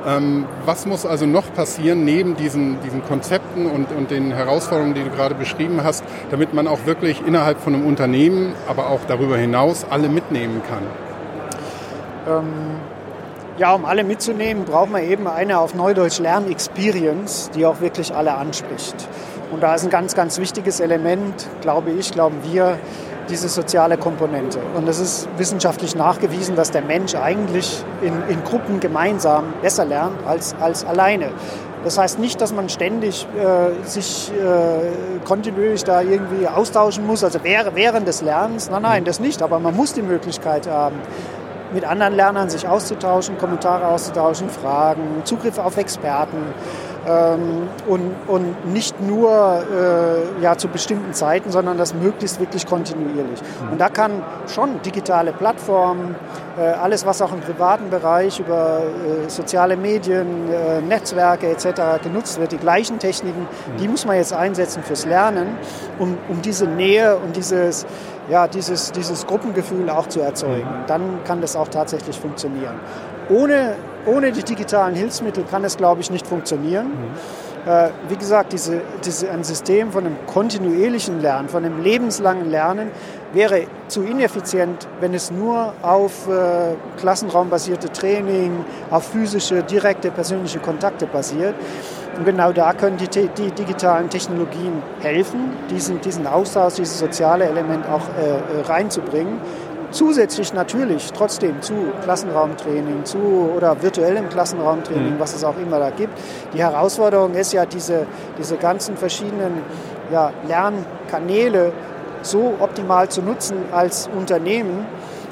Ähm, was muss also noch passieren neben diesen, diesen Konzepten und, und den Herausforderungen, die du gerade beschrieben hast, damit man auch wirklich innerhalb von einem Unternehmen, aber auch darüber hinaus alle mitnehmen kann? Ähm ja, um alle mitzunehmen, braucht man eben eine auf Neudeutsch Lern-Experience, die auch wirklich alle anspricht. Und da ist ein ganz, ganz wichtiges Element, glaube ich, glauben wir, diese soziale Komponente. Und es ist wissenschaftlich nachgewiesen, dass der Mensch eigentlich in, in Gruppen gemeinsam besser lernt als, als alleine. Das heißt nicht, dass man ständig äh, sich äh, kontinuierlich da irgendwie austauschen muss, also während des Lernens. Nein, nein, das nicht. Aber man muss die Möglichkeit haben, mit anderen Lernern sich auszutauschen, Kommentare auszutauschen, Fragen, Zugriff auf Experten ähm, und, und nicht nur äh, ja, zu bestimmten Zeiten, sondern das möglichst wirklich kontinuierlich. Mhm. Und da kann schon digitale Plattformen, äh, alles was auch im privaten Bereich über äh, soziale Medien, äh, Netzwerke etc. genutzt wird, die gleichen Techniken, mhm. die muss man jetzt einsetzen fürs Lernen, um, um diese Nähe und dieses ja, dieses, dieses Gruppengefühl auch zu erzeugen. Mhm. Dann kann das auch tatsächlich funktionieren. Ohne, ohne die digitalen Hilfsmittel kann es, glaube ich, nicht funktionieren. Mhm. Äh, wie gesagt, diese, diese, ein System von einem kontinuierlichen Lernen, von einem lebenslangen Lernen wäre zu ineffizient, wenn es nur auf äh, klassenraumbasierte Training, auf physische, direkte persönliche Kontakte basiert. Und genau da können die, die digitalen Technologien helfen, diesen, diesen Austausch, dieses soziale Element auch äh, äh, reinzubringen. Zusätzlich natürlich trotzdem zu Klassenraumtraining, zu oder virtuellem Klassenraumtraining, mhm. was es auch immer da gibt. Die Herausforderung ist ja, diese, diese ganzen verschiedenen ja, Lernkanäle so optimal zu nutzen als Unternehmen,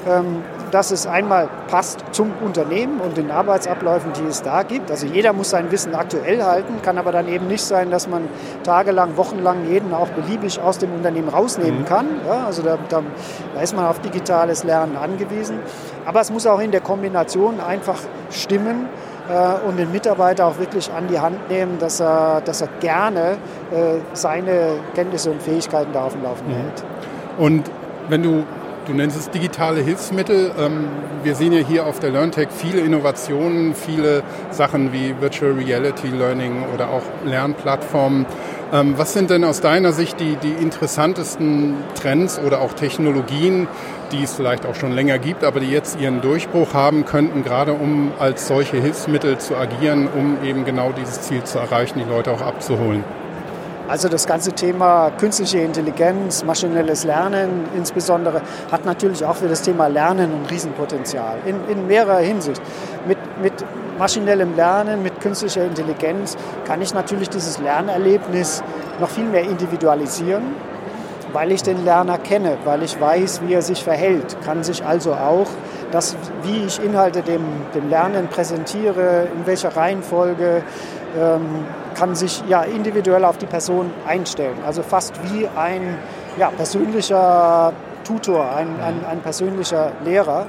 ähm, dass es einmal passt zum Unternehmen und den Arbeitsabläufen, die es da gibt. Also jeder muss sein Wissen aktuell halten, kann aber dann eben nicht sein, dass man tagelang, wochenlang jeden auch beliebig aus dem Unternehmen rausnehmen mhm. kann. Ja, also da, da, da ist man auf digitales Lernen angewiesen. Aber es muss auch in der Kombination einfach stimmen äh, und den Mitarbeiter auch wirklich an die Hand nehmen, dass er, dass er gerne äh, seine Kenntnisse und Fähigkeiten da auf dem Laufenden mhm. hält. Und wenn du Du nennst es digitale Hilfsmittel. Ähm, wir sehen ja hier auf der LearnTech viele Innovationen, viele Sachen wie Virtual Reality Learning oder auch Lernplattformen. Ähm, was sind denn aus deiner Sicht die, die interessantesten Trends oder auch Technologien, die es vielleicht auch schon länger gibt, aber die jetzt ihren Durchbruch haben könnten, gerade um als solche Hilfsmittel zu agieren, um eben genau dieses Ziel zu erreichen, die Leute auch abzuholen? Also das ganze Thema künstliche Intelligenz, maschinelles Lernen insbesondere, hat natürlich auch für das Thema Lernen ein Riesenpotenzial in, in mehrerer Hinsicht. Mit, mit maschinellem Lernen, mit künstlicher Intelligenz kann ich natürlich dieses Lernerlebnis noch viel mehr individualisieren, weil ich den Lerner kenne, weil ich weiß, wie er sich verhält, kann sich also auch das, wie ich Inhalte dem, dem Lernen präsentiere, in welcher Reihenfolge, kann sich ja individuell auf die Person einstellen. Also fast wie ein ja, persönlicher Tutor, ein, ein, ein, persönlicher Lehrer.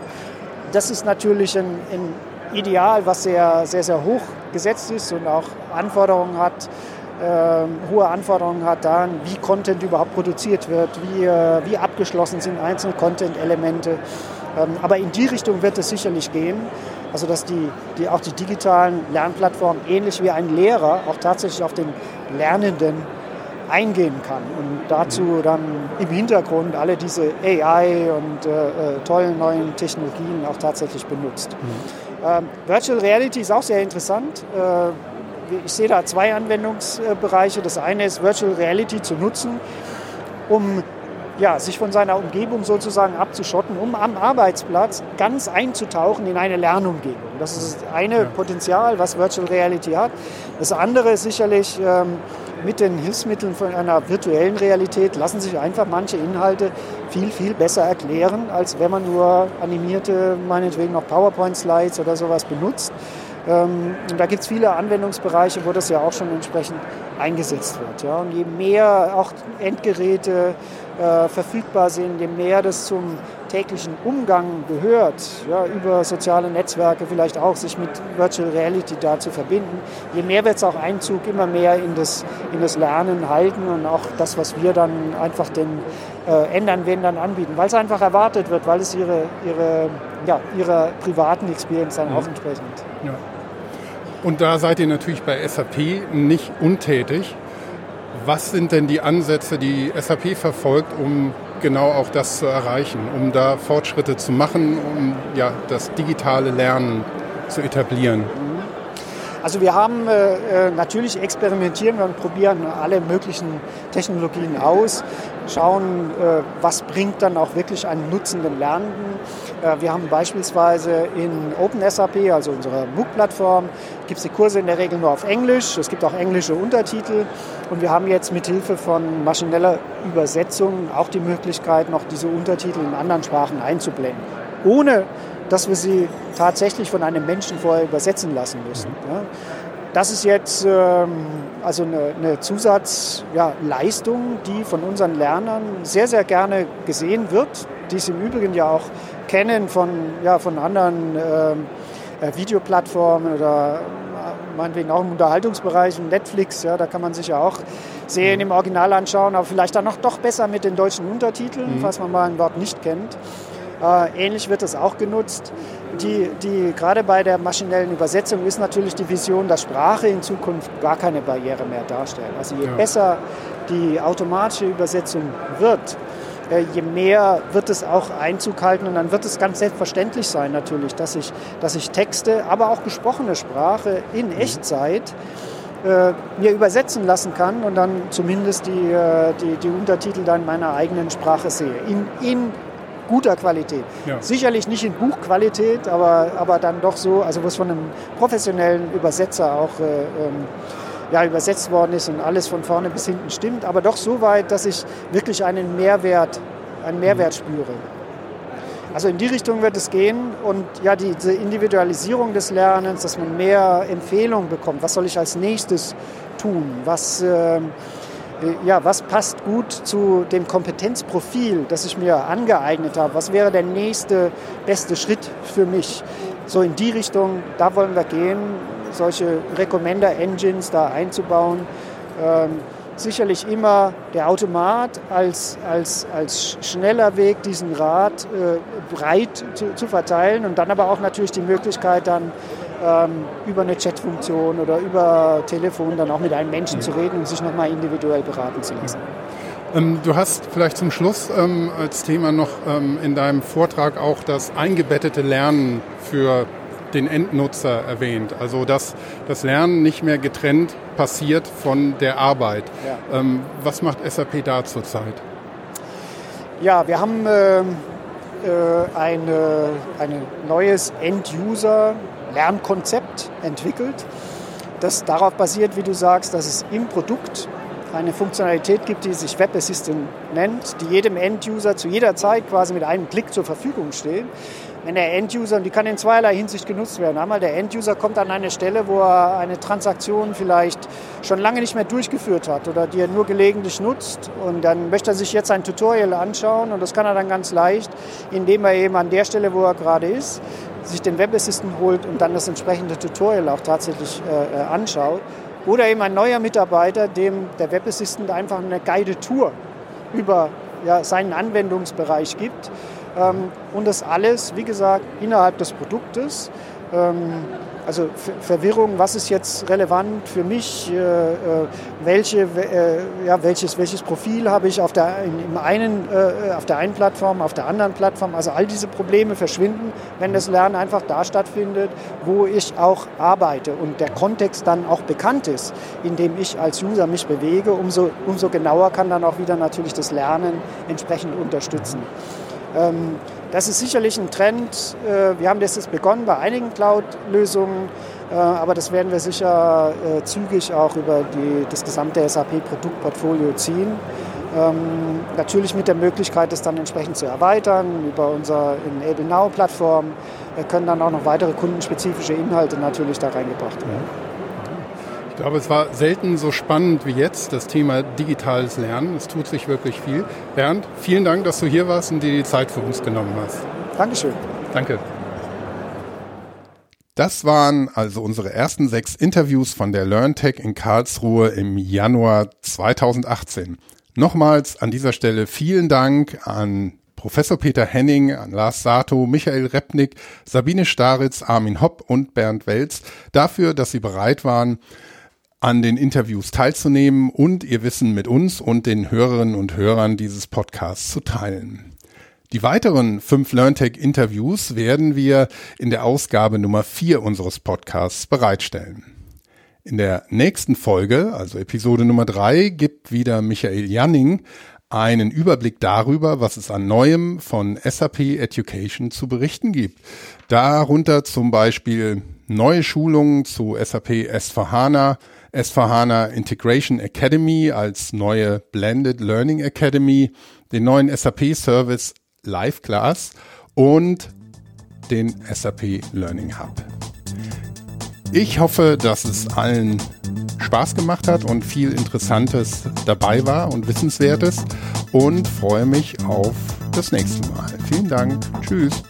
Das ist natürlich ein, ein Ideal, was sehr, sehr, sehr hoch gesetzt ist und auch Anforderungen hat, äh, hohe Anforderungen hat daran, wie Content überhaupt produziert wird, wie, äh, wie abgeschlossen sind einzelne Content-Elemente. Ähm, aber in die Richtung wird es sicherlich gehen. Also dass die, die, auch die digitalen Lernplattformen ähnlich wie ein Lehrer auch tatsächlich auf den Lernenden eingehen kann und dazu mhm. dann im Hintergrund alle diese AI und äh, äh, tollen neuen Technologien auch tatsächlich benutzt. Mhm. Ähm, Virtual Reality ist auch sehr interessant. Äh, ich sehe da zwei Anwendungsbereiche. Das eine ist Virtual Reality zu nutzen, um ja, sich von seiner Umgebung sozusagen abzuschotten, um am Arbeitsplatz ganz einzutauchen in eine Lernumgebung. Das ist das eine ja. Potenzial, was Virtual Reality hat. Das andere ist sicherlich ähm, mit den Hilfsmitteln von einer virtuellen Realität lassen sich einfach manche Inhalte viel, viel besser erklären, als wenn man nur animierte, meinetwegen noch PowerPoint-Slides oder sowas benutzt. Ähm, da gibt es viele Anwendungsbereiche, wo das ja auch schon entsprechend eingesetzt wird. Ja. Und je mehr auch Endgeräte äh, verfügbar sind, je mehr das zum täglichen Umgang gehört, ja, über soziale Netzwerke vielleicht auch, sich mit Virtual Reality da zu verbinden, je mehr wird es auch Einzug immer mehr in das, in das Lernen halten und auch das, was wir dann einfach den äh, ändern werden, dann anbieten, weil es einfach erwartet wird, weil es ihre, ihre, ja, ihrer privaten Experience dann mhm. auch entsprechend. Ja. Und da seid ihr natürlich bei SAP nicht untätig. Was sind denn die Ansätze, die SAP verfolgt, um genau auch das zu erreichen, um da Fortschritte zu machen, um ja, das digitale Lernen zu etablieren? Also wir haben äh, äh, natürlich experimentieren wir und probieren alle möglichen Technologien aus, schauen, äh, was bringt dann auch wirklich einen Nutzen dem Lernenden. Äh, wir haben beispielsweise in OpenSAP, also unserer MOOC-Plattform, gibt es die Kurse in der Regel nur auf Englisch. Es gibt auch englische Untertitel und wir haben jetzt mit Hilfe von maschineller Übersetzung auch die Möglichkeit, noch diese Untertitel in anderen Sprachen einzublenden, ohne dass wir sie tatsächlich von einem Menschen vorher übersetzen lassen müssen. Ja. Das ist jetzt ähm, also eine, Zusatzleistung, die von unseren Lernern sehr, sehr gerne gesehen wird, die sie im Übrigen ja auch kennen von, ja, von anderen ähm, äh, Videoplattformen oder meinetwegen auch im Unterhaltungsbereich, Netflix, ja, da kann man sich ja auch Serien im Original anschauen, aber vielleicht dann noch doch besser mit den deutschen Untertiteln, mhm. falls man mal ein Wort nicht kennt. Äh, ähnlich wird es auch genutzt. Die, die, gerade bei der maschinellen Übersetzung ist natürlich die Vision, dass Sprache in Zukunft gar keine Barriere mehr darstellt. Also je ja. besser die automatische Übersetzung wird, je mehr wird es auch Einzug halten und dann wird es ganz selbstverständlich sein natürlich, dass ich, dass ich Texte, aber auch gesprochene Sprache in mhm. Echtzeit äh, mir übersetzen lassen kann und dann zumindest die, äh, die, die Untertitel dann in meiner eigenen Sprache sehe. In, in guter Qualität. Ja. Sicherlich nicht in Buchqualität, aber, aber dann doch so, also wo es von einem professionellen Übersetzer auch äh, ähm, ja, übersetzt worden ist und alles von vorne bis hinten stimmt, aber doch so weit, dass ich wirklich einen Mehrwert, einen Mehrwert mhm. spüre. Also in die Richtung wird es gehen und ja, die, diese Individualisierung des Lernens, dass man mehr Empfehlungen bekommt. Was soll ich als nächstes tun? Was, äh, ja, was passt gut zu dem Kompetenzprofil, das ich mir angeeignet habe? Was wäre der nächste beste Schritt für mich? So in die Richtung, da wollen wir gehen, solche Recommender-Engines da einzubauen. Ähm, sicherlich immer der Automat als, als, als schneller Weg, diesen Rat äh, breit zu, zu, verteilen und dann aber auch natürlich die Möglichkeit, dann ähm, über eine Chatfunktion oder über Telefon dann auch mit einem Menschen zu reden und sich nochmal individuell beraten zu lassen. Ähm, du hast vielleicht zum Schluss ähm, als Thema noch ähm, in deinem Vortrag auch das eingebettete Lernen für den Endnutzer erwähnt. Also dass das Lernen nicht mehr getrennt passiert von der Arbeit. Ja. Ähm, was macht SAP da zurzeit? Ja, wir haben äh, äh, ein eine neues End-User-Lernkonzept entwickelt, das darauf basiert, wie du sagst, dass es im Produkt eine Funktionalität gibt, die sich Web Assistant nennt, die jedem End-User zu jeder Zeit quasi mit einem Klick zur Verfügung steht. Wenn der End-User, und die kann in zweierlei Hinsicht genutzt werden. Einmal der End-User kommt an eine Stelle, wo er eine Transaktion vielleicht schon lange nicht mehr durchgeführt hat oder die er nur gelegentlich nutzt und dann möchte er sich jetzt ein Tutorial anschauen und das kann er dann ganz leicht, indem er eben an der Stelle, wo er gerade ist, sich den Web Assistant holt und dann das entsprechende Tutorial auch tatsächlich äh, äh anschaut. Oder eben ein neuer Mitarbeiter, dem der Web Assistant einfach eine Guided Tour über ja, seinen Anwendungsbereich gibt und das alles, wie gesagt, innerhalb des Produktes. Ähm, also Verwirrung, was ist jetzt relevant für mich, äh, äh, welche, äh, ja, welches, welches Profil habe ich auf der, im einen, auf der einen Plattform, auf der anderen Plattform. Also all diese Probleme verschwinden, wenn das Lernen einfach da stattfindet, wo ich auch arbeite und der Kontext dann auch bekannt ist, in dem ich als User mich bewege, umso, umso genauer kann dann auch wieder natürlich das Lernen entsprechend unterstützen. Ähm, das ist sicherlich ein Trend. Äh, wir haben das jetzt begonnen bei einigen Cloud-Lösungen, äh, aber das werden wir sicher äh, zügig auch über die, das gesamte SAP-Produktportfolio ziehen. Ähm, natürlich mit der Möglichkeit, das dann entsprechend zu erweitern über unsere Enable Now-Plattform. Können dann auch noch weitere kundenspezifische Inhalte natürlich da reingebracht werden. Ich glaube, es war selten so spannend wie jetzt, das Thema digitales Lernen. Es tut sich wirklich viel. Bernd, vielen Dank, dass du hier warst und dir die Zeit für uns genommen hast. Dankeschön. Danke. Das waren also unsere ersten sechs Interviews von der LearnTech in Karlsruhe im Januar 2018. Nochmals an dieser Stelle vielen Dank an Professor Peter Henning, an Lars Sato, Michael Repnik, Sabine Staritz, Armin Hopp und Bernd Welz dafür, dass sie bereit waren, an den Interviews teilzunehmen und ihr Wissen mit uns und den Hörerinnen und Hörern dieses Podcasts zu teilen. Die weiteren fünf LearnTech-Interviews werden wir in der Ausgabe Nummer vier unseres Podcasts bereitstellen. In der nächsten Folge, also Episode Nummer drei, gibt wieder Michael Janning einen Überblick darüber, was es an Neuem von SAP Education zu berichten gibt. Darunter zum Beispiel neue Schulungen zu SAP S4HANA, S4HANA Integration Academy als neue Blended Learning Academy, den neuen SAP Service Live Class und den SAP Learning Hub. Ich hoffe, dass es allen Spaß gemacht hat und viel Interessantes dabei war und Wissenswertes und freue mich auf das nächste Mal. Vielen Dank. Tschüss.